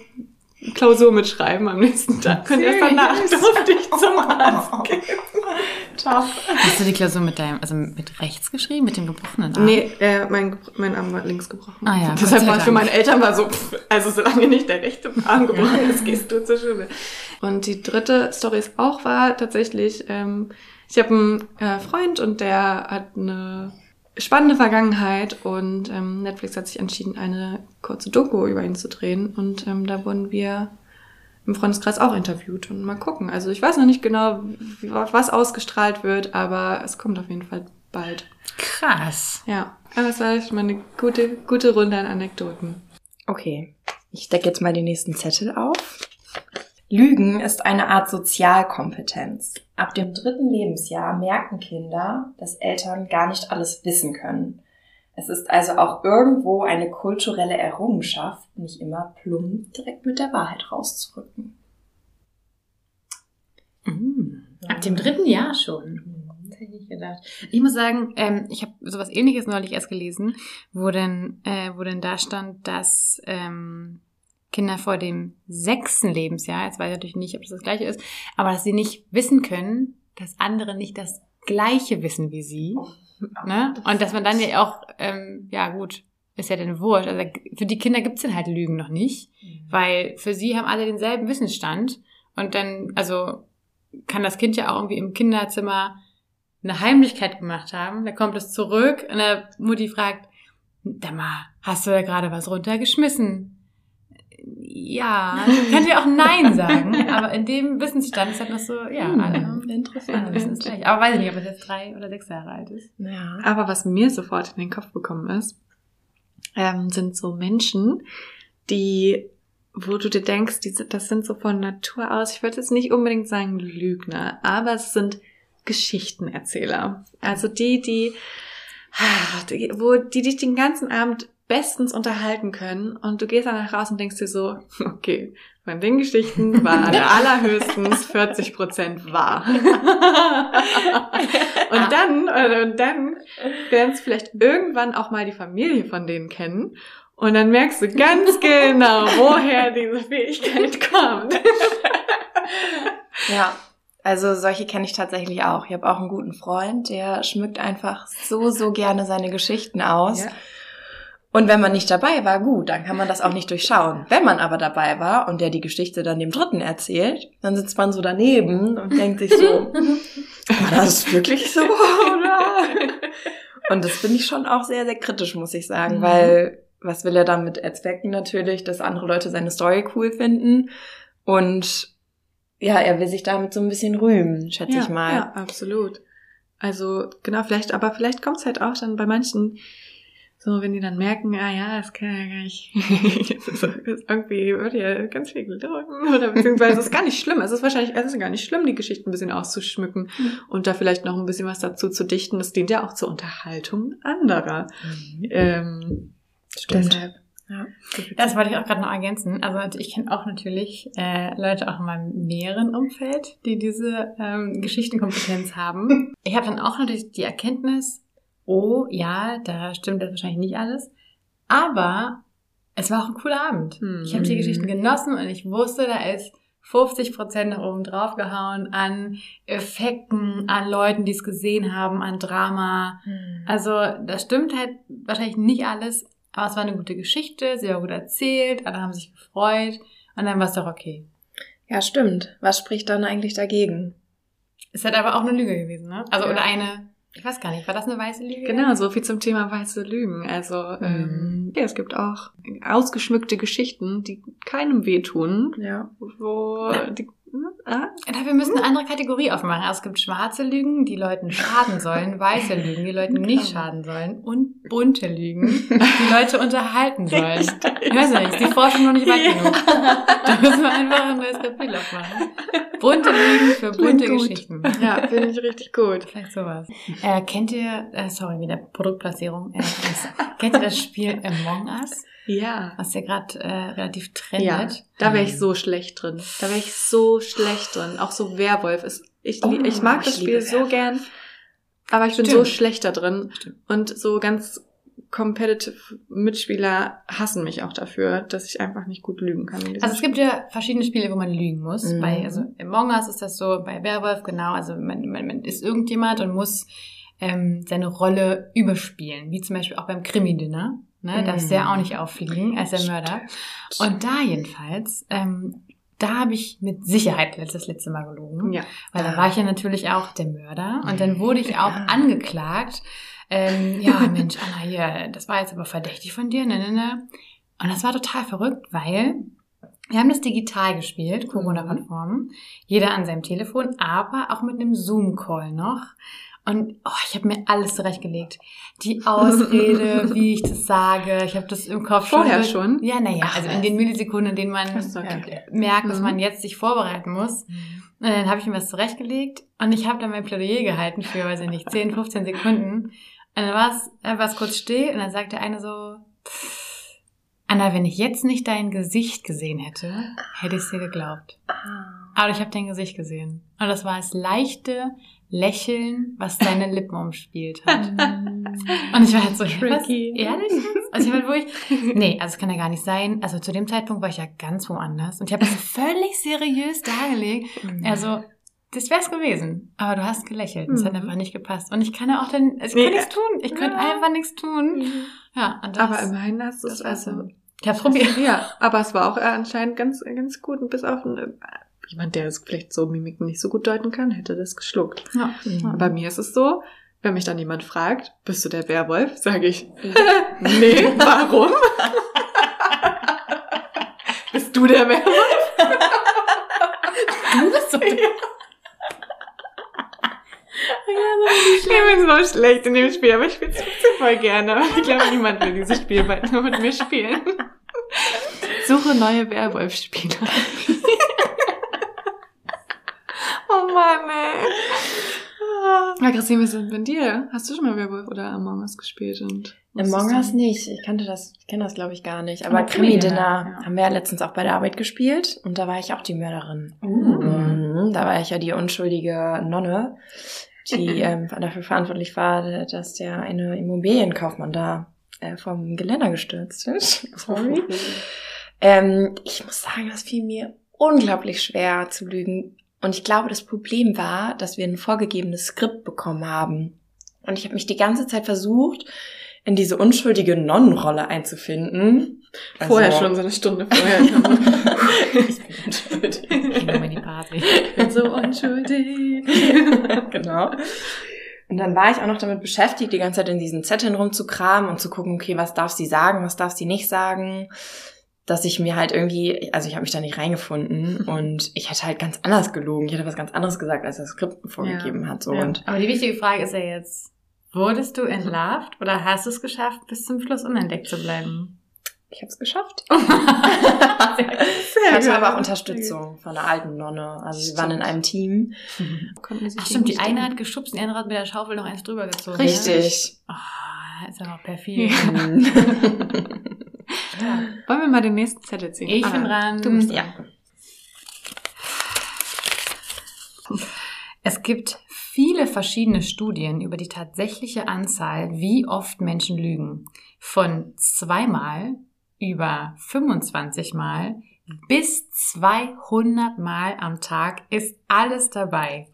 [SPEAKER 2] Klausur mitschreiben am nächsten Tag. Und erst danach durfte ich zum (laughs) Arzt gehen.
[SPEAKER 3] Hast du die Klausur mit deinem, also mit rechts geschrieben, mit dem gebrochenen Arm?
[SPEAKER 2] Nee, äh, mein, mein Arm war links gebrochen.
[SPEAKER 3] Ah ja,
[SPEAKER 2] Deshalb war es für meine Eltern war so, pff, also solange nicht der rechte Arm gebrochen ist, gehst du zur Schule. Und die dritte Story ist auch wahr, tatsächlich. Ähm, ich habe einen äh, Freund und der hat eine spannende Vergangenheit und ähm, Netflix hat sich entschieden, eine kurze Doku über ihn zu drehen. Und ähm, da wurden wir im Freundeskreis auch interviewt und mal gucken. Also ich weiß noch nicht genau, was ausgestrahlt wird, aber es kommt auf jeden Fall bald.
[SPEAKER 3] Krass.
[SPEAKER 2] Ja, aber es war schon mal eine gute, gute Runde an Anekdoten.
[SPEAKER 1] Okay, ich decke jetzt mal den nächsten Zettel auf. Lügen ist eine Art Sozialkompetenz. Ab dem dritten Lebensjahr merken Kinder, dass Eltern gar nicht alles wissen können. Es ist also auch irgendwo eine kulturelle Errungenschaft, nicht immer plump direkt mit der Wahrheit rauszurücken.
[SPEAKER 3] Mhm. Ab dem dritten Jahr schon. Gedacht. Ich muss sagen, ähm, ich habe sowas ähnliches neulich erst gelesen, wo denn, äh, wo denn da stand, dass ähm, Kinder vor dem sechsten Lebensjahr, jetzt weiß ich natürlich nicht, ob das das gleiche ist, aber dass sie nicht wissen können, dass andere nicht das gleiche wissen wie sie. Ne? Und dass man dann ja auch, ähm, ja gut, ist ja dann wurscht. Also für die Kinder gibt's dann halt Lügen noch nicht, weil für sie haben alle denselben Wissensstand. Und dann, also kann das Kind ja auch irgendwie im Kinderzimmer eine Heimlichkeit gemacht haben. Da kommt es zurück und der Mutti fragt, da mal, hast du da gerade was runtergeschmissen? Ja, könnt ihr auch Nein sagen, (laughs) aber in dem Wissensstand ist halt noch so, ja, alle, alle
[SPEAKER 1] Interessant.
[SPEAKER 3] wissen es gleich. Aber weiß ich nicht, ob es jetzt drei oder sechs Jahre alt ist.
[SPEAKER 1] Ja.
[SPEAKER 2] Aber was mir sofort in den Kopf gekommen ist, ähm, sind so Menschen, die, wo du dir denkst, die, sind- das sind so von Natur aus, ich würde jetzt nicht unbedingt sagen Lügner, aber es sind Geschichtenerzähler. Also die, die, die, wo die dich den ganzen Abend bestens unterhalten können und du gehst danach raus und denkst dir so, (laughs) okay, von den Geschichten war (laughs) allerhöchstens 40 Prozent wahr. (laughs) und dann, und dann lernst du vielleicht irgendwann auch mal die Familie von denen kennen und dann merkst du ganz genau, woher diese Fähigkeit kommt.
[SPEAKER 1] Ja, also solche kenne ich tatsächlich auch. Ich habe auch einen guten Freund, der schmückt einfach so, so gerne seine Geschichten aus.
[SPEAKER 2] Ja.
[SPEAKER 1] Und wenn man nicht dabei war, gut, dann kann man das auch nicht durchschauen. Wenn man aber dabei war und der die Geschichte dann dem Dritten erzählt, dann sitzt man so daneben und denkt sich so, (laughs) war das wirklich so, oder? Und das finde ich schon auch sehr, sehr kritisch, muss ich sagen,
[SPEAKER 2] Mhm.
[SPEAKER 1] weil was will er damit erzwecken natürlich, dass andere Leute seine Story cool finden und ja, er will sich damit so ein bisschen rühmen, schätze
[SPEAKER 2] ja,
[SPEAKER 1] ich mal.
[SPEAKER 2] Ja, absolut. Also, genau, vielleicht, aber vielleicht kommt es halt auch dann bei manchen, so, wenn die dann merken, ah ja, das kann ja gar nicht, (laughs) das ist irgendwie wird ja ganz viel gelogen, oder beziehungsweise es ist gar nicht schlimm, es ist wahrscheinlich, es ist gar nicht schlimm, die Geschichten ein bisschen auszuschmücken und da vielleicht noch ein bisschen was dazu zu dichten, das dient ja auch zur Unterhaltung anderer. Ähm,
[SPEAKER 1] Stimmt.
[SPEAKER 2] Deshalb.
[SPEAKER 1] Ja.
[SPEAKER 3] Das wollte ich auch gerade noch ergänzen. Also ich kenne auch natürlich äh, Leute auch in meinem näheren Umfeld, die diese ähm, Geschichtenkompetenz haben. (laughs) Ich habe dann auch natürlich die Erkenntnis, oh ja, da stimmt das wahrscheinlich nicht alles. Aber es war auch ein cooler Abend.
[SPEAKER 2] Hm.
[SPEAKER 3] Ich habe die Geschichten genossen und ich wusste, da ist 50 Prozent nach oben drauf gehauen an Effekten, an Leuten, die es gesehen haben, an Drama.
[SPEAKER 1] Mhm.
[SPEAKER 3] Also das stimmt halt wahrscheinlich nicht alles, Aber es war eine gute Geschichte, sie war gut erzählt, alle haben sich gefreut und dann war es doch okay.
[SPEAKER 1] Ja, stimmt. Was spricht dann eigentlich dagegen?
[SPEAKER 3] Ist halt aber auch eine Lüge gewesen, ne? Also
[SPEAKER 2] Ja.
[SPEAKER 3] oder eine, ich weiß gar nicht, war das eine weiße Lüge?
[SPEAKER 2] Genau, so viel zum Thema weiße Lügen. Also ähm, ja, es gibt auch ausgeschmückte Geschichten, die keinem wehtun,
[SPEAKER 1] Ja.
[SPEAKER 2] wo die, ah,
[SPEAKER 3] Ja, wir müssen eine andere Kategorie aufmachen. Also es gibt schwarze Lügen, die Leuten schaden sollen, weiße Lügen, die Leuten nicht schaden sollen und bunte Lügen, die Leute unterhalten (laughs) sollen. Ich weiß nicht, die Forschung noch nicht weit
[SPEAKER 2] Ja.
[SPEAKER 3] genug. Da müssen wir einfach ein neues Kapitel aufmachen. Bunte Lügen für bunte. Geschichten.
[SPEAKER 2] ja, finde ich richtig gut.
[SPEAKER 3] Vielleicht sowas. Äh, kennt ihr, äh, sorry, wieder Produktplatzierung. Äh, kennt ihr das Spiel Among Us,
[SPEAKER 2] Ja.
[SPEAKER 3] was ja gerade äh, relativ
[SPEAKER 2] Ja,
[SPEAKER 3] trendet?
[SPEAKER 2] da wäre ich so schlecht drin. Da wäre ich so schlecht drin. Auch so Werwolf ist. Ich,
[SPEAKER 1] Oh,
[SPEAKER 2] ich mag
[SPEAKER 1] ich
[SPEAKER 2] das Spiel so
[SPEAKER 1] Werwolf.
[SPEAKER 2] gern, aber ich bin
[SPEAKER 3] Stimmt.
[SPEAKER 2] so schlecht da drin.
[SPEAKER 3] Stimmt.
[SPEAKER 2] Und so ganz competitive Mitspieler hassen mich auch dafür, dass ich einfach nicht gut lügen kann.
[SPEAKER 3] Also es gibt ja verschiedene Spiele, wo man lügen muss.
[SPEAKER 1] Mhm.
[SPEAKER 3] Bei also Among Us ist das so, bei Werwolf genau. Also man, man, man ist irgendjemand und muss ähm, seine Rolle überspielen, wie zum Beispiel auch beim Krimi-Dinner. Ne?
[SPEAKER 1] Mhm.
[SPEAKER 3] der auch nicht auffliegen als der Mörder. Und da jedenfalls, ähm, da habe ich mit Sicherheit das letzte Mal gelogen.
[SPEAKER 2] Ja.
[SPEAKER 3] Weil da
[SPEAKER 1] Ah.
[SPEAKER 3] war ich ja natürlich auch der Mörder. Und dann wurde ich auch
[SPEAKER 1] Ja.
[SPEAKER 3] angeklagt. Ähm, ja, Mensch, Anna, hier, das war jetzt aber verdächtig von dir. Ne, ne, ne. Und das war total verrückt, weil wir haben das digital gespielt, Corona-konform. Jeder an seinem Telefon, aber auch mit einem Zoom-Call noch. Und oh, ich habe mir alles zurechtgelegt. Die Ausrede, (laughs) wie ich das sage. Ich habe das im Kopf
[SPEAKER 2] Vorher
[SPEAKER 3] schon.
[SPEAKER 2] schon?
[SPEAKER 3] Ja, naja, also in den Millisekunden, in denen man
[SPEAKER 2] so, okay.
[SPEAKER 3] äh, merkt, dass
[SPEAKER 2] Mhm.
[SPEAKER 3] man jetzt sich vorbereiten muss. Und dann habe ich mir was zurechtgelegt und ich habe dann mein Plädoyer gehalten für, weiß ich nicht, 10, 15 Sekunden. Und dann war es äh, war's kurz still und dann sagte eine so, Anna, wenn ich jetzt nicht dein Gesicht gesehen hätte, hätte ich es dir geglaubt.
[SPEAKER 1] Ah.
[SPEAKER 3] Aber ich habe dein Gesicht gesehen. Und das war das leichte Lächeln, was deine Lippen umspielt (laughs) hat. Und ich war halt so, hä, was?
[SPEAKER 2] Tricky.
[SPEAKER 3] Ehrlich? jetzt? Also ich war halt wirklich, nee, also es kann ja gar nicht sein. Also zu dem Zeitpunkt war ich ja ganz woanders. Und ich habe das völlig seriös dargelegt. Also, das wär's gewesen. Aber du hast gelächelt. Das hat
[SPEAKER 2] Mhm.
[SPEAKER 3] einfach nicht gepasst. Und ich kann ja auch dann, also ich
[SPEAKER 2] Nee,
[SPEAKER 3] kann nichts tun. Ich könnte
[SPEAKER 2] ja.
[SPEAKER 3] einfach nichts tun. Ja, und das,
[SPEAKER 2] Aber immerhin hast du
[SPEAKER 3] das
[SPEAKER 2] es also.
[SPEAKER 3] Ich hab's probiert. (laughs)
[SPEAKER 2] Ja, aber es war auch anscheinend ganz, ganz gut. Und bis auf ein, jemand, der es vielleicht so Mimiken nicht so gut deuten kann, hätte das geschluckt.
[SPEAKER 3] Ja.
[SPEAKER 1] Mhm.
[SPEAKER 2] Bei mir ist es so, wenn mich dann jemand fragt, bist du der Werwolf, sage ich, (laughs) nee, warum? (laughs) bist du der Werwolf? (laughs)
[SPEAKER 3] Du bist so
[SPEAKER 2] Ich bin so schlecht in dem Spiel, aber ich spiele es voll gerne. Ich glaube, niemand will dieses Spiel bald nur mit mir spielen. Suche neue Werwolf-Spieler. Oh Mann, ey. Ja, Christine, wie ist es mit dir? Hast du schon mal Werwolf oder Among Us gespielt? Und
[SPEAKER 1] Among Us nicht. Ich kannte das, ich kenne das glaube ich gar nicht. Aber
[SPEAKER 3] Krimi-Dinner
[SPEAKER 2] ja.
[SPEAKER 1] haben wir ja letztens auch bei der Arbeit gespielt und da war ich auch die Mörderin.
[SPEAKER 3] Uh.
[SPEAKER 1] Mhm, da war ich ja die unschuldige Nonne, die (laughs) ähm, dafür verantwortlich war, dass der eine Immobilienkaufmann da äh, vom Geländer gestürzt ist. (laughs) Sorry. (laughs) Ähm, ich muss sagen, das fiel mir unglaublich schwer zu lügen. Und ich glaube, das Problem war, dass wir ein vorgegebenes Skript bekommen haben. Und ich habe mich die ganze Zeit versucht, in diese unschuldige Nonnenrolle einzufinden.
[SPEAKER 2] Vorher
[SPEAKER 1] Also-
[SPEAKER 2] schon, so eine Stunde vorher. (laughs)
[SPEAKER 1] ich bin unschuldig.
[SPEAKER 3] Ich nur in die Party.
[SPEAKER 2] ich bin so unschuldig. (laughs)
[SPEAKER 1] genau. Und dann war ich auch noch damit beschäftigt, die ganze Zeit in diesen Zetteln rumzukramen und zu gucken, okay, was darf sie sagen, was darf sie nicht sagen, dass ich mir halt irgendwie, also ich habe mich da nicht reingefunden (laughs) und ich hätte halt ganz anders gelogen. Ich hätte was ganz anderes gesagt, als das Skript vorgegeben hat. So
[SPEAKER 2] Ja.
[SPEAKER 1] und
[SPEAKER 3] Aber die wichtige Frage ist ja jetzt, wurdest du entlarvt oder hast du es geschafft, bis zum Schluss unentdeckt zu bleiben?
[SPEAKER 1] ich habe es geschafft. (laughs)
[SPEAKER 3] Sehr
[SPEAKER 1] Ich hatte aber auch Unterstützung von einer alten Nonne. Also wir waren in einem Team. (laughs)
[SPEAKER 2] Sich
[SPEAKER 3] Ach stimmt, die eine hat geschubst, die andere hat mit der Schaufel noch eins drüber gezogen. Ne?
[SPEAKER 1] Richtig.
[SPEAKER 3] Oh, ist ja noch perfid.
[SPEAKER 2] Wollen wir mal den nächsten Zettel ziehen?
[SPEAKER 3] Ich
[SPEAKER 2] Anna,
[SPEAKER 3] bin dran.
[SPEAKER 2] Du bist
[SPEAKER 1] Ja.
[SPEAKER 2] dran.
[SPEAKER 3] Es gibt viele verschiedene Studien über die tatsächliche Anzahl, wie oft Menschen lügen. Von zweimal über 25 Mal bis 200 Mal am Tag ist alles dabei.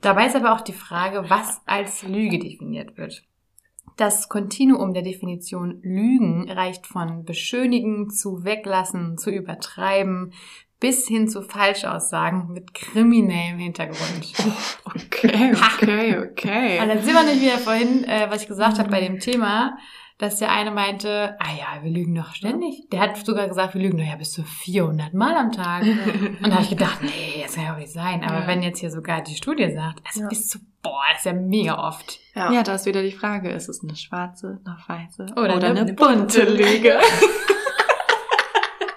[SPEAKER 3] Dabei ist aber auch die Frage, was als Lüge definiert wird. Das Kontinuum der Definition Lügen reicht von beschönigen zu weglassen, zu übertreiben, bis hin zu Falschaussagen mit kriminellem Hintergrund. (laughs)
[SPEAKER 2] Okay, okay, okay.
[SPEAKER 3] Und dann sind wir nicht wieder vorhin, äh, was ich gesagt habe bei dem Thema, dass der eine meinte, ah ja, wir lügen doch ständig. Der hat sogar gesagt, wir lügen doch ja bis zu 400 Mal am Tag. Und da habe ich gedacht, nee, das kann ja auch nicht sein. Aber
[SPEAKER 2] Ja.
[SPEAKER 3] wenn jetzt hier sogar die Studie sagt, also
[SPEAKER 1] Ja.
[SPEAKER 3] bis zu, boah, das ist ja mega oft.
[SPEAKER 1] Ja.
[SPEAKER 2] Ja, da ist wieder die Frage, ist es eine schwarze, eine weiße
[SPEAKER 3] Oder
[SPEAKER 2] oder,
[SPEAKER 3] eine
[SPEAKER 2] eine, bunte Lüge? (laughs)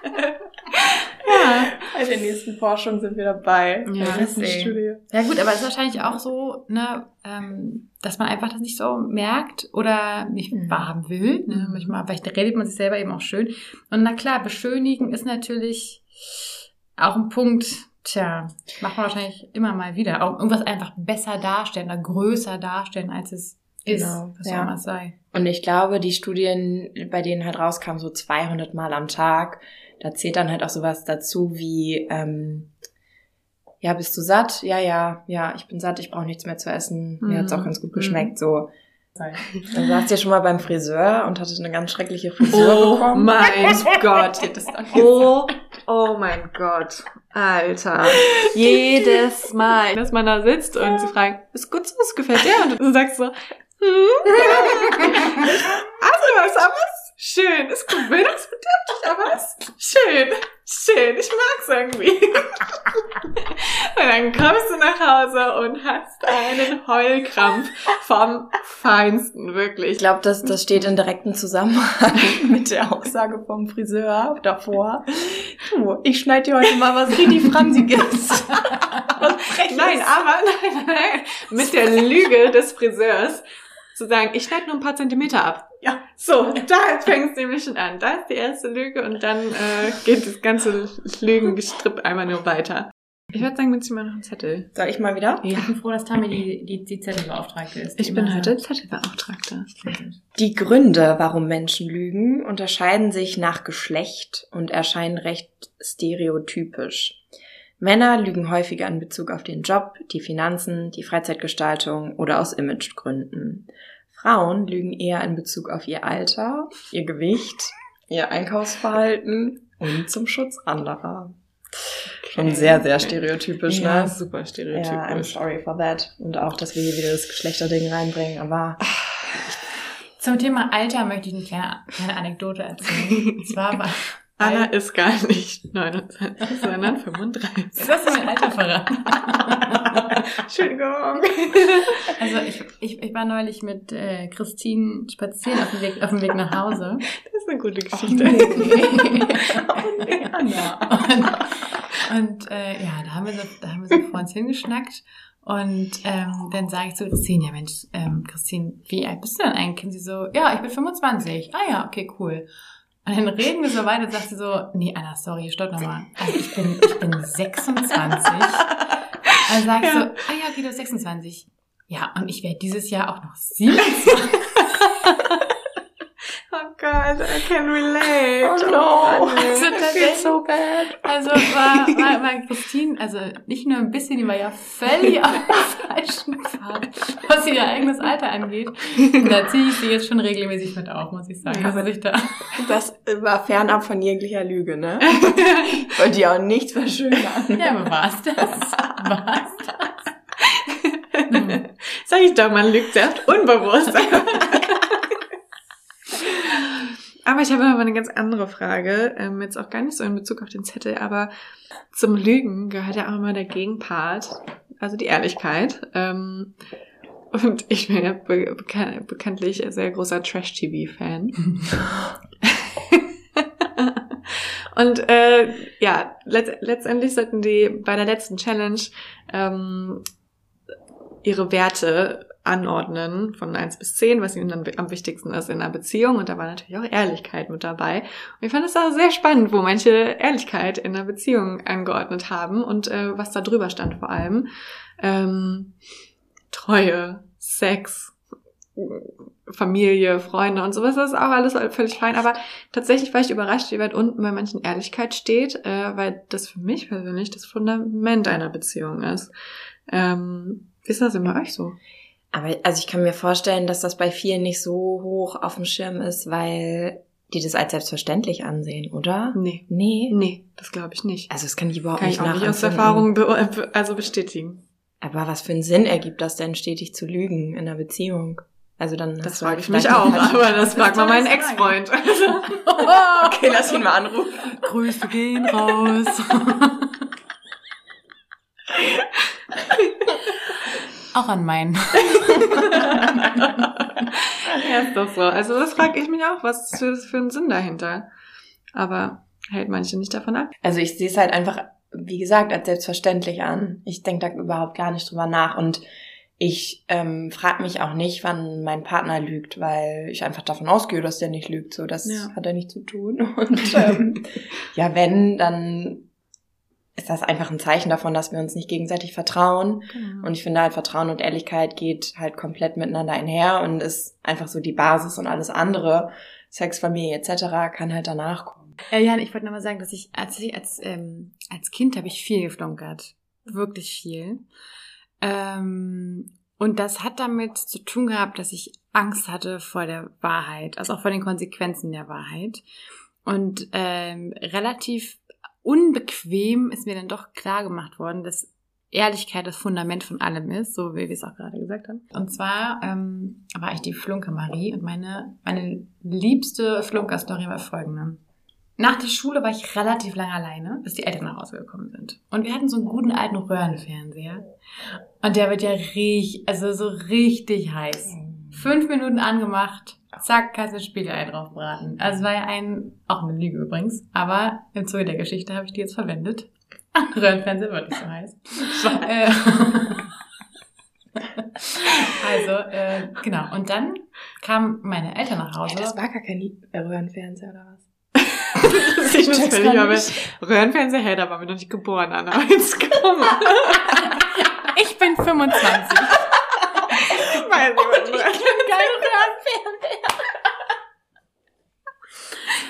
[SPEAKER 2] (laughs) ja.
[SPEAKER 1] Bei der nächsten Forschung sind wir dabei.
[SPEAKER 2] Ja,
[SPEAKER 3] deswegen.
[SPEAKER 1] Studie.
[SPEAKER 3] Ja gut, aber es ist wahrscheinlich auch so, ne, ähm, dass man einfach das nicht so merkt oder nicht
[SPEAKER 1] Mhm.
[SPEAKER 3] wahrhaben will. Ne?
[SPEAKER 2] Mhm.
[SPEAKER 3] Manchmal, vielleicht redet man sich selber eben auch schön. Und na klar, beschönigen ist natürlich auch ein Punkt, tja, macht man wahrscheinlich immer mal wieder. Auch irgendwas einfach besser darstellen oder größer darstellen, als es ist,
[SPEAKER 1] Genau,
[SPEAKER 3] was
[SPEAKER 1] ja.
[SPEAKER 3] auch immer es sei.
[SPEAKER 1] Und ich glaube, die Studien, bei denen halt rauskam, so 200 Mal am Tag, da zählt dann halt auch sowas dazu wie, ähm, ja, bist du satt? Ja, ja, ja, ich bin satt, ich brauche nichts mehr zu essen. Mir hat's auch
[SPEAKER 2] Mhm.
[SPEAKER 1] ganz gut
[SPEAKER 2] Mhm.
[SPEAKER 1] geschmeckt, so. Dann saßt ihr schon mal beim Friseur und hattet eine ganz schreckliche Frisur
[SPEAKER 2] Oh
[SPEAKER 1] bekommen.
[SPEAKER 2] mein (laughs) Gott. Oh, oh mein Gott. Alter. Jedes Mal, dass man da sitzt und sie fragen, ist gut so, es gefällt dir? Und du sagst so, hm? (laughs) Also, was aber was? Schön, ist gut bildungsbedürftig, aber was? Schön, schön, ich mag's irgendwie. (laughs) Und dann kommst du nach Hause und hast einen Heulkrampf vom Feinsten, wirklich.
[SPEAKER 1] Ich glaube, das, das steht in direktem Zusammenhang (laughs) mit der Aussage vom Friseur davor. Du, ich schneide dir heute mal was richtig Fransiges. (laughs)
[SPEAKER 2] Nein, aber nein, nein, mit der Lüge des Friseurs zu sagen, ich schneide nur ein paar Zentimeter ab.
[SPEAKER 1] Ja.
[SPEAKER 2] So, da (laughs) fängt es nämlich schon an. Da ist die erste Lüge und dann äh, geht das ganze Lügengestripp einmal nur weiter. Ich würde sagen, wir ziehen mal noch einen Zettel.
[SPEAKER 1] Soll ich mal wieder?
[SPEAKER 3] Ich bin froh, dass Tami die, die, die Zettelbeauftragte ist. die
[SPEAKER 2] Ich bin heute
[SPEAKER 3] sagt-
[SPEAKER 2] Zettelbeauftragte.
[SPEAKER 1] Die Gründe, warum Menschen lügen, unterscheiden sich nach Geschlecht und erscheinen recht stereotypisch. Männer lügen häufiger in Bezug auf den Job, die Finanzen, die Freizeitgestaltung oder aus Imagegründen. Frauen lügen eher in Bezug auf ihr Alter, ihr Gewicht, ihr Einkaufsverhalten und zum Schutz anderer. Schon sehr, sehr stereotypisch,
[SPEAKER 2] Ja,
[SPEAKER 1] ne?
[SPEAKER 2] super
[SPEAKER 1] Ja, I'm
[SPEAKER 2] stereotypisch.
[SPEAKER 1] sorry for that. Und auch, dass wir hier wieder das Geschlechterding reinbringen, aber
[SPEAKER 3] Zum Thema Alter möchte ich eine kleine, kleine Anekdote erzählen. (laughs) Und zwar war,
[SPEAKER 2] Anna ist gar nicht (laughs) 29, sondern 35.
[SPEAKER 3] Jetzt hast du mein Alter verraten. (laughs)
[SPEAKER 2] Entschuldigung.
[SPEAKER 3] Also ich, ich, ich war neulich mit äh, Christine spazieren auf dem, Weg, auf dem Weg nach Hause.
[SPEAKER 2] Das ist eine gute Geschichte. (laughs)
[SPEAKER 1] oh nee, Anna.
[SPEAKER 3] Und, und äh, ja, da haben wir so, da haben wir so vor uns hingeschnackt. Und ähm, dann sage ich zu Christine, ja Mensch, ähm, Christine, wie alt bist du denn eigentlich? Und sie so, ja, ich bin 25. Ah ja, okay, cool. Und dann reden wir so weiter und sagt sie so, nee, Anna, sorry, stopp nochmal. Also ich bin, ich bin 26. Also sag ich so, ah ja, okay, du bist 26. Ja, und ich werde dieses Jahr auch noch 27.
[SPEAKER 2] Oh Gott, I can relate.
[SPEAKER 1] Oh no.
[SPEAKER 3] Also
[SPEAKER 1] I feel so bad.
[SPEAKER 3] Also war, war, war Christine, also nicht nur ein bisschen, die war ja völlig auf dem falschen Pfad, was ihr eigenes Alter angeht. Und da ziehe ich sie jetzt schon regelmäßig mit auf, muss ich sagen.
[SPEAKER 2] Ja.
[SPEAKER 3] Also ich da.
[SPEAKER 1] Das war fernab von jeglicher Lüge, ne? (laughs) Ich wollte dir auch nichts verschönern.
[SPEAKER 3] Ja, aber war's das? War's das?
[SPEAKER 2] Sag ich doch, man lügt sehr unbewusst. (laughs) aber ich habe noch mal eine ganz andere Frage, ähm, jetzt auch gar nicht so in Bezug auf den Zettel, aber zum Lügen gehört ja auch immer der Gegenpart, also die Ehrlichkeit. Ähm, und ich bin ja be bekan bekanntlich ein sehr großer Trash-TV-Fan. (laughs) Und äh, ja, let letztendlich sollten die bei der letzten Challenge ähm, ihre Werte anordnen von 1 bis 10, was ihnen dann am wichtigsten ist in einer Beziehung. Und da war natürlich auch Ehrlichkeit mit dabei. Und ich fand es auch sehr spannend, wo manche Ehrlichkeit in einer Beziehung angeordnet haben und äh, was da drüber stand vor allem. Ähm, Treue, Sex, Familie, Freunde und sowas, das ist auch alles völlig fein. Aber tatsächlich war ich überrascht, wie weit unten bei manchen Ehrlichkeit steht, äh, weil das für mich persönlich das Fundament einer Beziehung ist. Ähm, wie ist das bei euch so?
[SPEAKER 1] Aber also ich kann mir vorstellen, dass das bei vielen nicht so hoch auf dem Schirm ist, weil die das als selbstverständlich ansehen, oder?
[SPEAKER 2] Nee.
[SPEAKER 1] Nee.
[SPEAKER 2] Nee, das glaube ich nicht.
[SPEAKER 1] Also das kann ich überhaupt
[SPEAKER 2] Kann
[SPEAKER 1] nicht
[SPEAKER 2] ich auch nicht aus. Erfahrung be also bestätigen.
[SPEAKER 1] Aber was für einen Sinn ergibt das denn, stetig zu lügen in einer Beziehung? Also dann
[SPEAKER 2] Das
[SPEAKER 1] du halt
[SPEAKER 2] frage ich mich auch, aber das fragt mal meinen Ex-Freund. (laughs)
[SPEAKER 1] Okay, lass ihn mal anrufen.
[SPEAKER 3] Grüße gehen raus. (laughs) Auch an meinen. (laughs)
[SPEAKER 2] ja, ist doch so. Also das frage ich mich auch, was ist für, für ein Sinn dahinter? Aber hält manche nicht davon ab.
[SPEAKER 1] Also ich sehe es halt einfach, wie gesagt, als selbstverständlich an. Ich denke da überhaupt gar nicht drüber nach und ich ähm, frage mich auch nicht, wann mein Partner lügt, weil ich einfach davon ausgehe, dass der nicht lügt. So, das
[SPEAKER 2] Ja.
[SPEAKER 1] hat er nicht zu tun. (laughs) Und ähm, ja, wenn, dann ist das einfach ein Zeichen davon, dass wir uns nicht gegenseitig vertrauen. Und ich finde halt, Vertrauen und Ehrlichkeit geht halt komplett miteinander einher und ist einfach so die Basis und alles andere, Sex, Familie etc., kann halt danach kommen.
[SPEAKER 3] Äh, Jan, ich wollte noch mal sagen, dass ich als, als, ähm, als Kind habe ich viel geflunkert. Wirklich viel. Ähm, und das hat damit zu tun gehabt, dass ich Angst hatte vor der Wahrheit, also auch vor den Konsequenzen der Wahrheit. Und ähm, relativ unbequem ist mir dann doch klar gemacht worden, dass Ehrlichkeit das Fundament von allem ist, so wie wir es auch gerade gesagt haben. Und zwar ähm, war ich die Flunke Marie und meine, meine liebste Flunker-Story war folgende. Nach der Schule war ich relativ lange alleine, bis die Eltern nach Hause gekommen sind. Und wir hatten so einen guten alten Röhrenfernseher. Und der wird ja richtig, also so richtig heiß. Fünf Minuten angemacht, zack, kannst du Spiegelei draufbraten. Also es war ja ein, auch eine Lüge übrigens, aber im Zuge der Geschichte habe ich die jetzt verwendet. (laughs) Röhrenfernseher wird nicht so heiß. Äh, (laughs) also, äh, genau. Und dann kamen meine Eltern nach Hause.
[SPEAKER 1] war gar kein Röhrenfernseher oder was? (laughs)
[SPEAKER 2] ich muss
[SPEAKER 1] check's
[SPEAKER 2] völlig, aber. Röhrenfernseher, hey, da waren wir noch nicht geboren, Anna. Jetzt komm.
[SPEAKER 3] Ich bin 25.
[SPEAKER 2] Weiß ich, was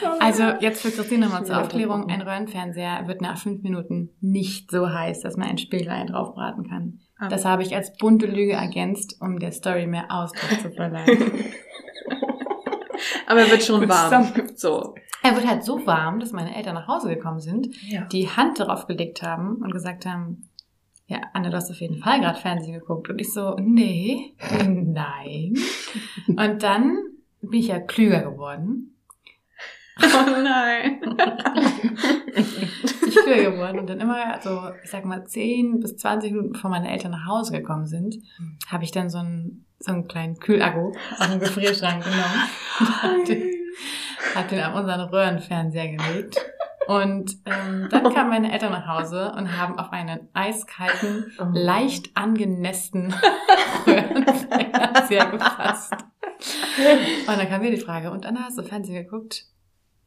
[SPEAKER 2] du-
[SPEAKER 3] Also jetzt für Christine nochmal zur Aufklärung. Ein Röhrenfernseher wird nach fünf Minuten nicht so heiß, dass man ein Spiegelei draufbraten kann. Das habe ich als bunte Lüge ergänzt, um der Story mehr Ausdruck zu verleihen. (laughs)
[SPEAKER 2] Aber er wird schon warm. So.
[SPEAKER 3] er wird halt so warm, dass meine Eltern nach Hause gekommen sind,
[SPEAKER 1] Ja.
[SPEAKER 3] die Hand darauf gelegt haben und gesagt haben, ja, Anne, du hast auf jeden Fall gerade Fernsehen geguckt. Und ich so, nee, (laughs) nein. Und dann bin ich ja klüger geworden.
[SPEAKER 2] Oh nein. (laughs)
[SPEAKER 3] ich klüger geworden und dann immer so, ich sag mal, 10 bis 20 Minuten bevor meine Eltern nach Hause gekommen sind, habe ich dann so einen, so einen kleinen Kühlakku aus dem Gefrierschrank genommen den, hab den an unseren Röhrenfernseher gelegt. Und ähm, dann kamen meine Eltern nach Hause und haben auf einen eiskalten, leicht angenässten Röhrenfernseher (laughs) gefasst. Und dann kam mir die Frage, und Anna, hast du Fernsehen geguckt?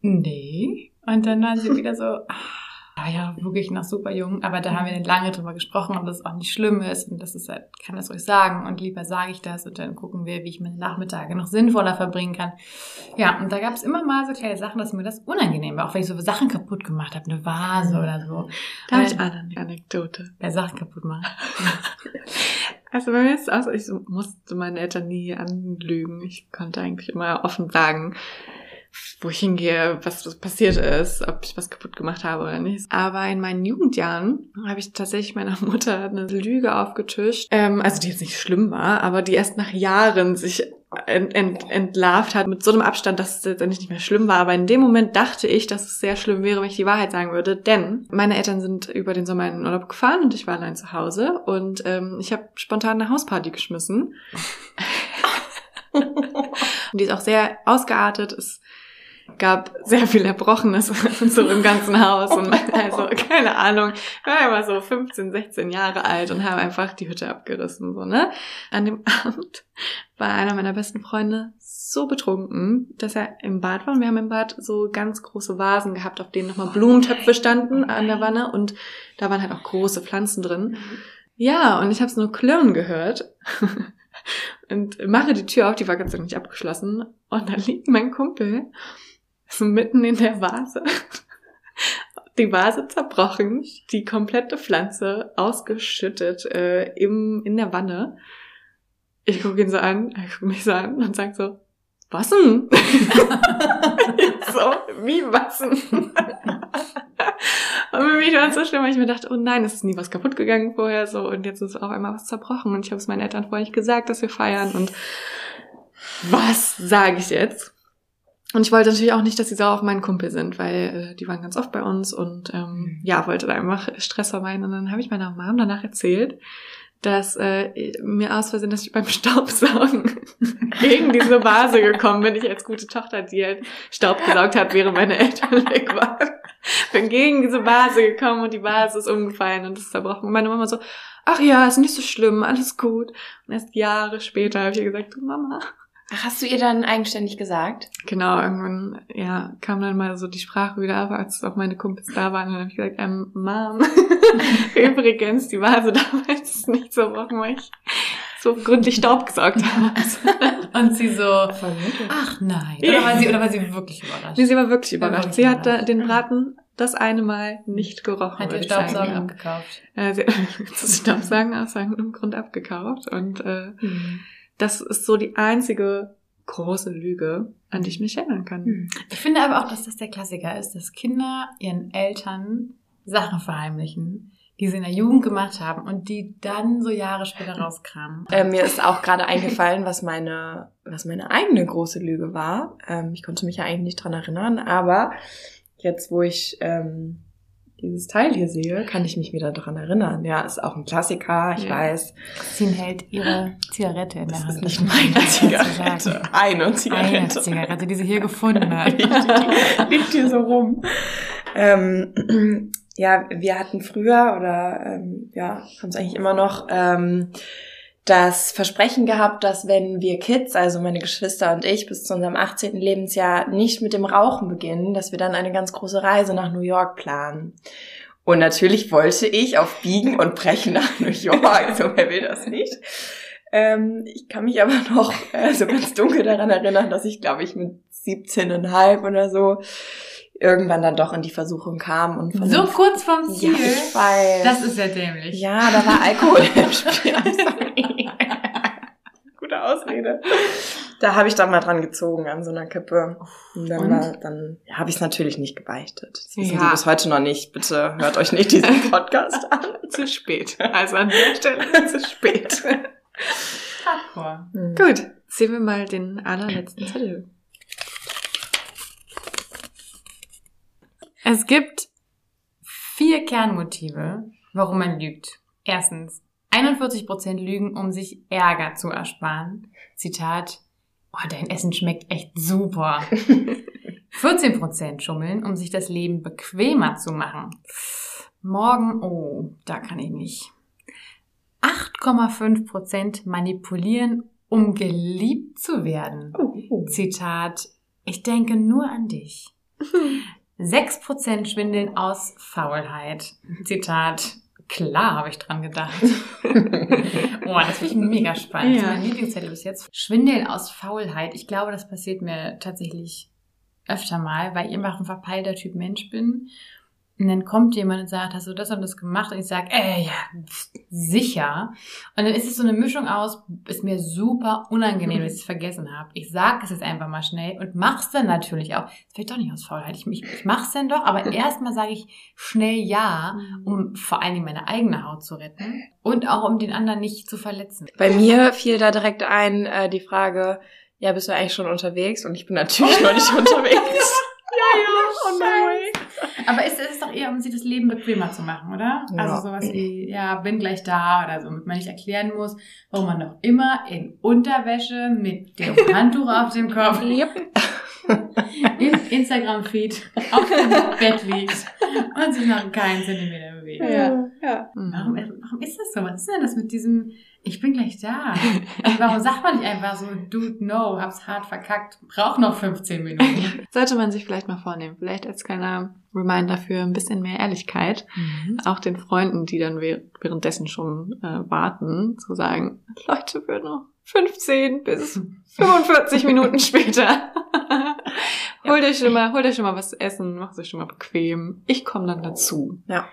[SPEAKER 3] Nee. Und dann waren sie wieder so, ah, ja, wirklich noch super jung, aber da haben wir lange drüber gesprochen, ob das auch nicht schlimm ist und das ist halt, kann das ruhig sagen und lieber sage ich das und dann gucken wir, wie ich meine Nachmittage noch sinnvoller verbringen kann. Ja, und da gab es immer mal so kleine Sachen, dass mir das unangenehm war, auch wenn ich so Sachen kaputt gemacht habe, eine Vase oder so.
[SPEAKER 2] Da habe ich
[SPEAKER 3] Äh,
[SPEAKER 2] Anna eine Anekdote.
[SPEAKER 3] Wer Sachen kaputt macht. (laughs)
[SPEAKER 2] Also bei mir ist es auch so, ich musste meine Eltern nie anlügen. Ich konnte eigentlich immer offen sagen, wo ich hingehe, was was passiert ist, ob ich was kaputt gemacht habe oder nicht. Aber in meinen Jugendjahren habe ich tatsächlich meiner Mutter eine Lüge aufgetischt, ähm, also die jetzt nicht schlimm war, aber die erst nach Jahren sich ent, ent, entlarvt hat mit so einem Abstand, dass es letztendlich nicht mehr schlimm war. Aber in dem Moment dachte ich, dass es sehr schlimm wäre, wenn ich die Wahrheit sagen würde. Denn meine Eltern sind über den Sommer in den Urlaub gefahren und ich war allein zu Hause und ähm, ich habe spontan eine Hausparty geschmissen. (laughs) (laughs) und die ist auch sehr ausgeartet. Es gab sehr viel Erbrochenes (laughs) so im ganzen Haus und also keine Ahnung, war immer so 15, 16 Jahre alt und habe einfach die Hütte abgerissen so ne. An dem (laughs) Abend war einer meiner besten Freunde so betrunken, dass er im Bad war. Und wir haben im Bad so ganz große Vasen gehabt, auf denen nochmal Blumentöpfe standen an der Wanne. Und da waren halt auch große Pflanzen drin. Ja, und ich habe es nur klirren gehört (laughs) und mache die Tür auf, die war ganz nicht abgeschlossen. Und da liegt mein Kumpel mitten in der Vase. Die Vase zerbrochen, die komplette Pflanze ausgeschüttet äh, im, in der Wanne. Ich gucke ihn so an, er guckt mich so an und sagt so, was denn? (laughs) so, wie was denn? und für mich war es so schlimm, weil ich mir dachte, oh nein, es ist nie was kaputt gegangen vorher so und jetzt ist auf einmal was zerbrochen und ich habe es meinen Eltern vorher nicht gesagt, dass wir feiern und was sage ich jetzt? Und ich wollte natürlich auch nicht, dass sie sauer auf meinen Kumpel sind, weil äh, die waren ganz oft bei uns und ähm, mhm. ja, wollte da einfach Stress vermeiden. Und dann habe ich meiner Mom danach erzählt, dass äh, mir aus Versehen, dass ich beim (laughs) Staubsaugen gegen diese Vase gekommen bin. Ich als gute Tochter, die halt Staub gesaugt hat, während meine Eltern (laughs) weg waren. Bin gegen diese Vase gekommen und die Vase ist umgefallen und ist zerbrochen. Und meine Mama so, ach ja, ist nicht so schlimm, alles gut. Und erst Jahre später habe ich ihr gesagt, du Mama,
[SPEAKER 1] Ach, hast du ihr dann eigenständig gesagt?
[SPEAKER 2] Genau, irgendwann, ja, kam dann mal so die Sprache wieder ab, als auch meine Kumpels da waren. Und dann habe ich gesagt, ähm, Mom, (laughs) übrigens, die Vase damals ist nicht so weil ich so gründlich Staub gesaugt habe.
[SPEAKER 3] Und sie so, ach nein. Oder war sie, oder war sie wirklich überrascht?
[SPEAKER 2] Nee, sie war wirklich überrascht. War sie hat den Braten das eine Mal nicht gerochen.
[SPEAKER 3] Hat ihr Staubsaugen abgekauft?
[SPEAKER 2] Äh, (laughs) sie hat das Staubsaugen aus einem Grund abgekauft. Und äh, mhm das ist so die einzige große Lüge, an die ich mich erinnern kann. Hm.
[SPEAKER 3] Ich finde aber auch, dass das der Klassiker ist, dass Kinder ihren Eltern Sachen verheimlichen, die sie in der Jugend gemacht haben und die dann so Jahre später rauskamen.
[SPEAKER 1] Äh, mir ist auch gerade eingefallen, was meine, was meine eigene große Lüge war. Ähm, ich konnte mich ja eigentlich nicht dran erinnern, aber jetzt, wo ich ähm, dieses Teil hier sehe, kann ich mich wieder daran erinnern. Ja, ist auch ein Klassiker, ich ja. weiß.
[SPEAKER 3] Christine hält ihre Zigarette in der
[SPEAKER 1] das
[SPEAKER 3] Hand.
[SPEAKER 1] Das ist nicht meine Zigarette. Eine Zigarette.
[SPEAKER 3] Eine Zigarette, die sie hier gefunden hat. (laughs)
[SPEAKER 1] liegt hier so rum. Ähm, ja, wir hatten früher oder ähm, ja, haben es eigentlich immer noch ähm, das Versprechen gehabt, dass wenn wir Kids, also meine Geschwister und ich, bis zu unserem 18. Lebensjahr nicht mit dem Rauchen beginnen, dass wir dann eine ganz große Reise nach New York planen. Und natürlich wollte ich auf Biegen und Brechen nach New York, (laughs) also wer will das nicht? Ähm, ich kann mich aber noch äh, so ganz dunkel daran erinnern, dass ich, glaube ich, mit 17,5 oder so irgendwann dann doch in die Versuchung kam und
[SPEAKER 3] so kurz vom Ziel.
[SPEAKER 1] Ja, ich weiß.
[SPEAKER 3] Das ist ja dämlich.
[SPEAKER 1] Ja, da war Alkohol im Spiel. (laughs) Ausrede. Da habe ich dann mal dran gezogen an so einer Kippe. Und dann, war, dann ja, habe ich es natürlich nicht gebeichtet. Das wissen ja. die bis heute noch nicht. Bitte hört euch nicht diesen (laughs) Podcast an.
[SPEAKER 2] zu spät. Also an der Stelle (laughs) zu spät.
[SPEAKER 3] Hardcore.
[SPEAKER 2] Mhm. Gut, sehen wir mal den allerletzten Zettel.
[SPEAKER 3] Es gibt vier Kernmotive, warum man lügt. Erstens, 41% lügen, um sich Ärger zu ersparen. Zitat, oh, dein Essen schmeckt echt super. (laughs) 14% schummeln, um sich das Leben bequemer zu machen. Morgen, oh, da kann ich nicht. 8,5% manipulieren, um geliebt zu werden. Oh. Zitat, ich denke nur an dich. (laughs) 6% schwindeln aus Faulheit. Zitat, klar habe ich dran gedacht. (laughs) oh, das finde ich mega spannend. Ja. Das ist mein Lieblingszettel bis jetzt. Schwindeln aus Faulheit. Ich glaube, das passiert mir tatsächlich öfter mal, weil ich immer ein verpeilter Typ Mensch bin und dann kommt jemand und sagt, hast du das und das gemacht? Und ich sage, äh, ja, sicher. Und dann ist es so eine Mischung aus, ist mir super unangenehm, dass (laughs) ich es vergessen habe. Ich sage es jetzt einfach mal schnell und mach's dann natürlich auch. Fällt doch nicht aus Faulheit. Ich, ich, ich mach's dann doch, aber (laughs) erstmal sage ich schnell ja, mhm. um vor allen Dingen meine eigene Haut zu retten und auch um den anderen nicht zu verletzen.
[SPEAKER 1] Bei mir fiel da direkt ein äh, die Frage, ja, bist du eigentlich schon unterwegs? Und ich bin natürlich noch nicht (laughs) unterwegs.
[SPEAKER 3] Ja, ja, oh nein. Aber ist, ist doch eher, um sich das Leben bequemer zu machen, oder? Ja. Also sowas wie, ja, bin gleich da oder so, damit man nicht erklären muss, warum man doch immer in Unterwäsche mit dem (laughs) Handtuch auf dem Kopf (laughs) im Instagram-Feed auf dem Bett liegt und sich noch keinen Zentimeter bewegt.
[SPEAKER 2] Ja, ja.
[SPEAKER 3] Warum, warum ist das so? Was ist denn das mit diesem ich bin gleich da. Also warum sagt man nicht einfach so, dude, no, hab's hart verkackt, brauch noch 15 Minuten? (laughs)
[SPEAKER 2] Sollte man sich vielleicht mal vornehmen. Vielleicht als kleiner Reminder für ein bisschen mehr Ehrlichkeit. Mhm. Auch den Freunden, die dann währenddessen schon äh, warten, zu sagen, Leute, für noch 15 bis 45 Minuten (laughs) später. holt euch schon mal, holt euch schon mal was zu essen, macht euch schon mal bequem. Ich komme dann dazu.
[SPEAKER 1] Ja.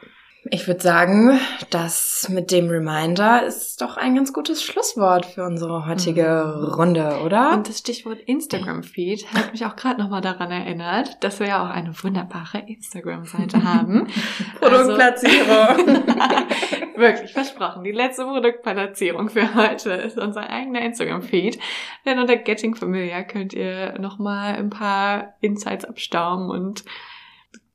[SPEAKER 1] Ich würde sagen, das mit dem Reminder ist doch ein ganz gutes Schlusswort für unsere heutige
[SPEAKER 2] Mhm.
[SPEAKER 1] Runde, oder?
[SPEAKER 2] Und das Stichwort Instagram-Feed hat mich auch gerade nochmal daran erinnert, dass wir ja auch eine wunderbare Instagram-Seite (laughs) haben.
[SPEAKER 1] Produktplatzierung.
[SPEAKER 2] Also, (laughs) wirklich versprochen. Die letzte Produktplatzierung für heute ist unser eigener Instagram-Feed. Denn unter Getting Familiar könnt ihr nochmal ein paar Insights abstauben und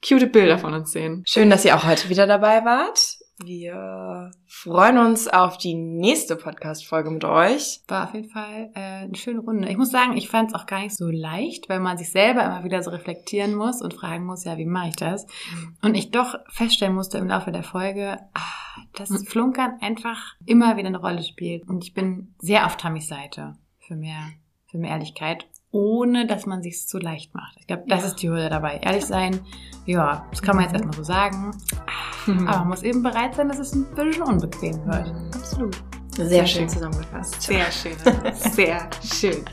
[SPEAKER 2] cute Bilder von uns sehen.
[SPEAKER 1] Schön, dass ihr auch heute wieder dabei wart. Wir freuen uns auf die nächste Podcast-Folge mit euch.
[SPEAKER 3] War auf jeden Fall äh, eine schöne Runde. Ich muss sagen, ich fand es auch gar nicht so leicht, weil man sich selber immer wieder so reflektieren muss und fragen muss, ja, wie mache ich das? Und ich doch feststellen musste im Laufe der Folge, ah, dass
[SPEAKER 2] Mhm.
[SPEAKER 3] Flunkern einfach immer wieder eine Rolle spielt. Und ich bin sehr auf Tamis Seite für mehr, für mehr Ehrlichkeit, ohne dass man sich zu leicht macht. Ich glaube, das
[SPEAKER 2] Ja.
[SPEAKER 3] ist die Hürde dabei. Ehrlich sein, ja, das kann man jetzt
[SPEAKER 2] Mhm.
[SPEAKER 3] erstmal so sagen. (laughs) Aber man muss eben bereit sein, dass es ein bisschen unbequem wird.
[SPEAKER 2] Absolut.
[SPEAKER 1] Sehr,
[SPEAKER 2] Sehr
[SPEAKER 1] schön
[SPEAKER 2] schön.
[SPEAKER 1] zusammengefasst.
[SPEAKER 2] Sehr (laughs) schön. Sehr schön.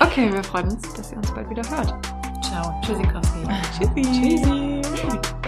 [SPEAKER 2] Okay, wir freuen uns, dass ihr uns bald wieder hört.
[SPEAKER 3] Ciao. Tschüssikowski.
[SPEAKER 2] Tschüssi. Tschüssi.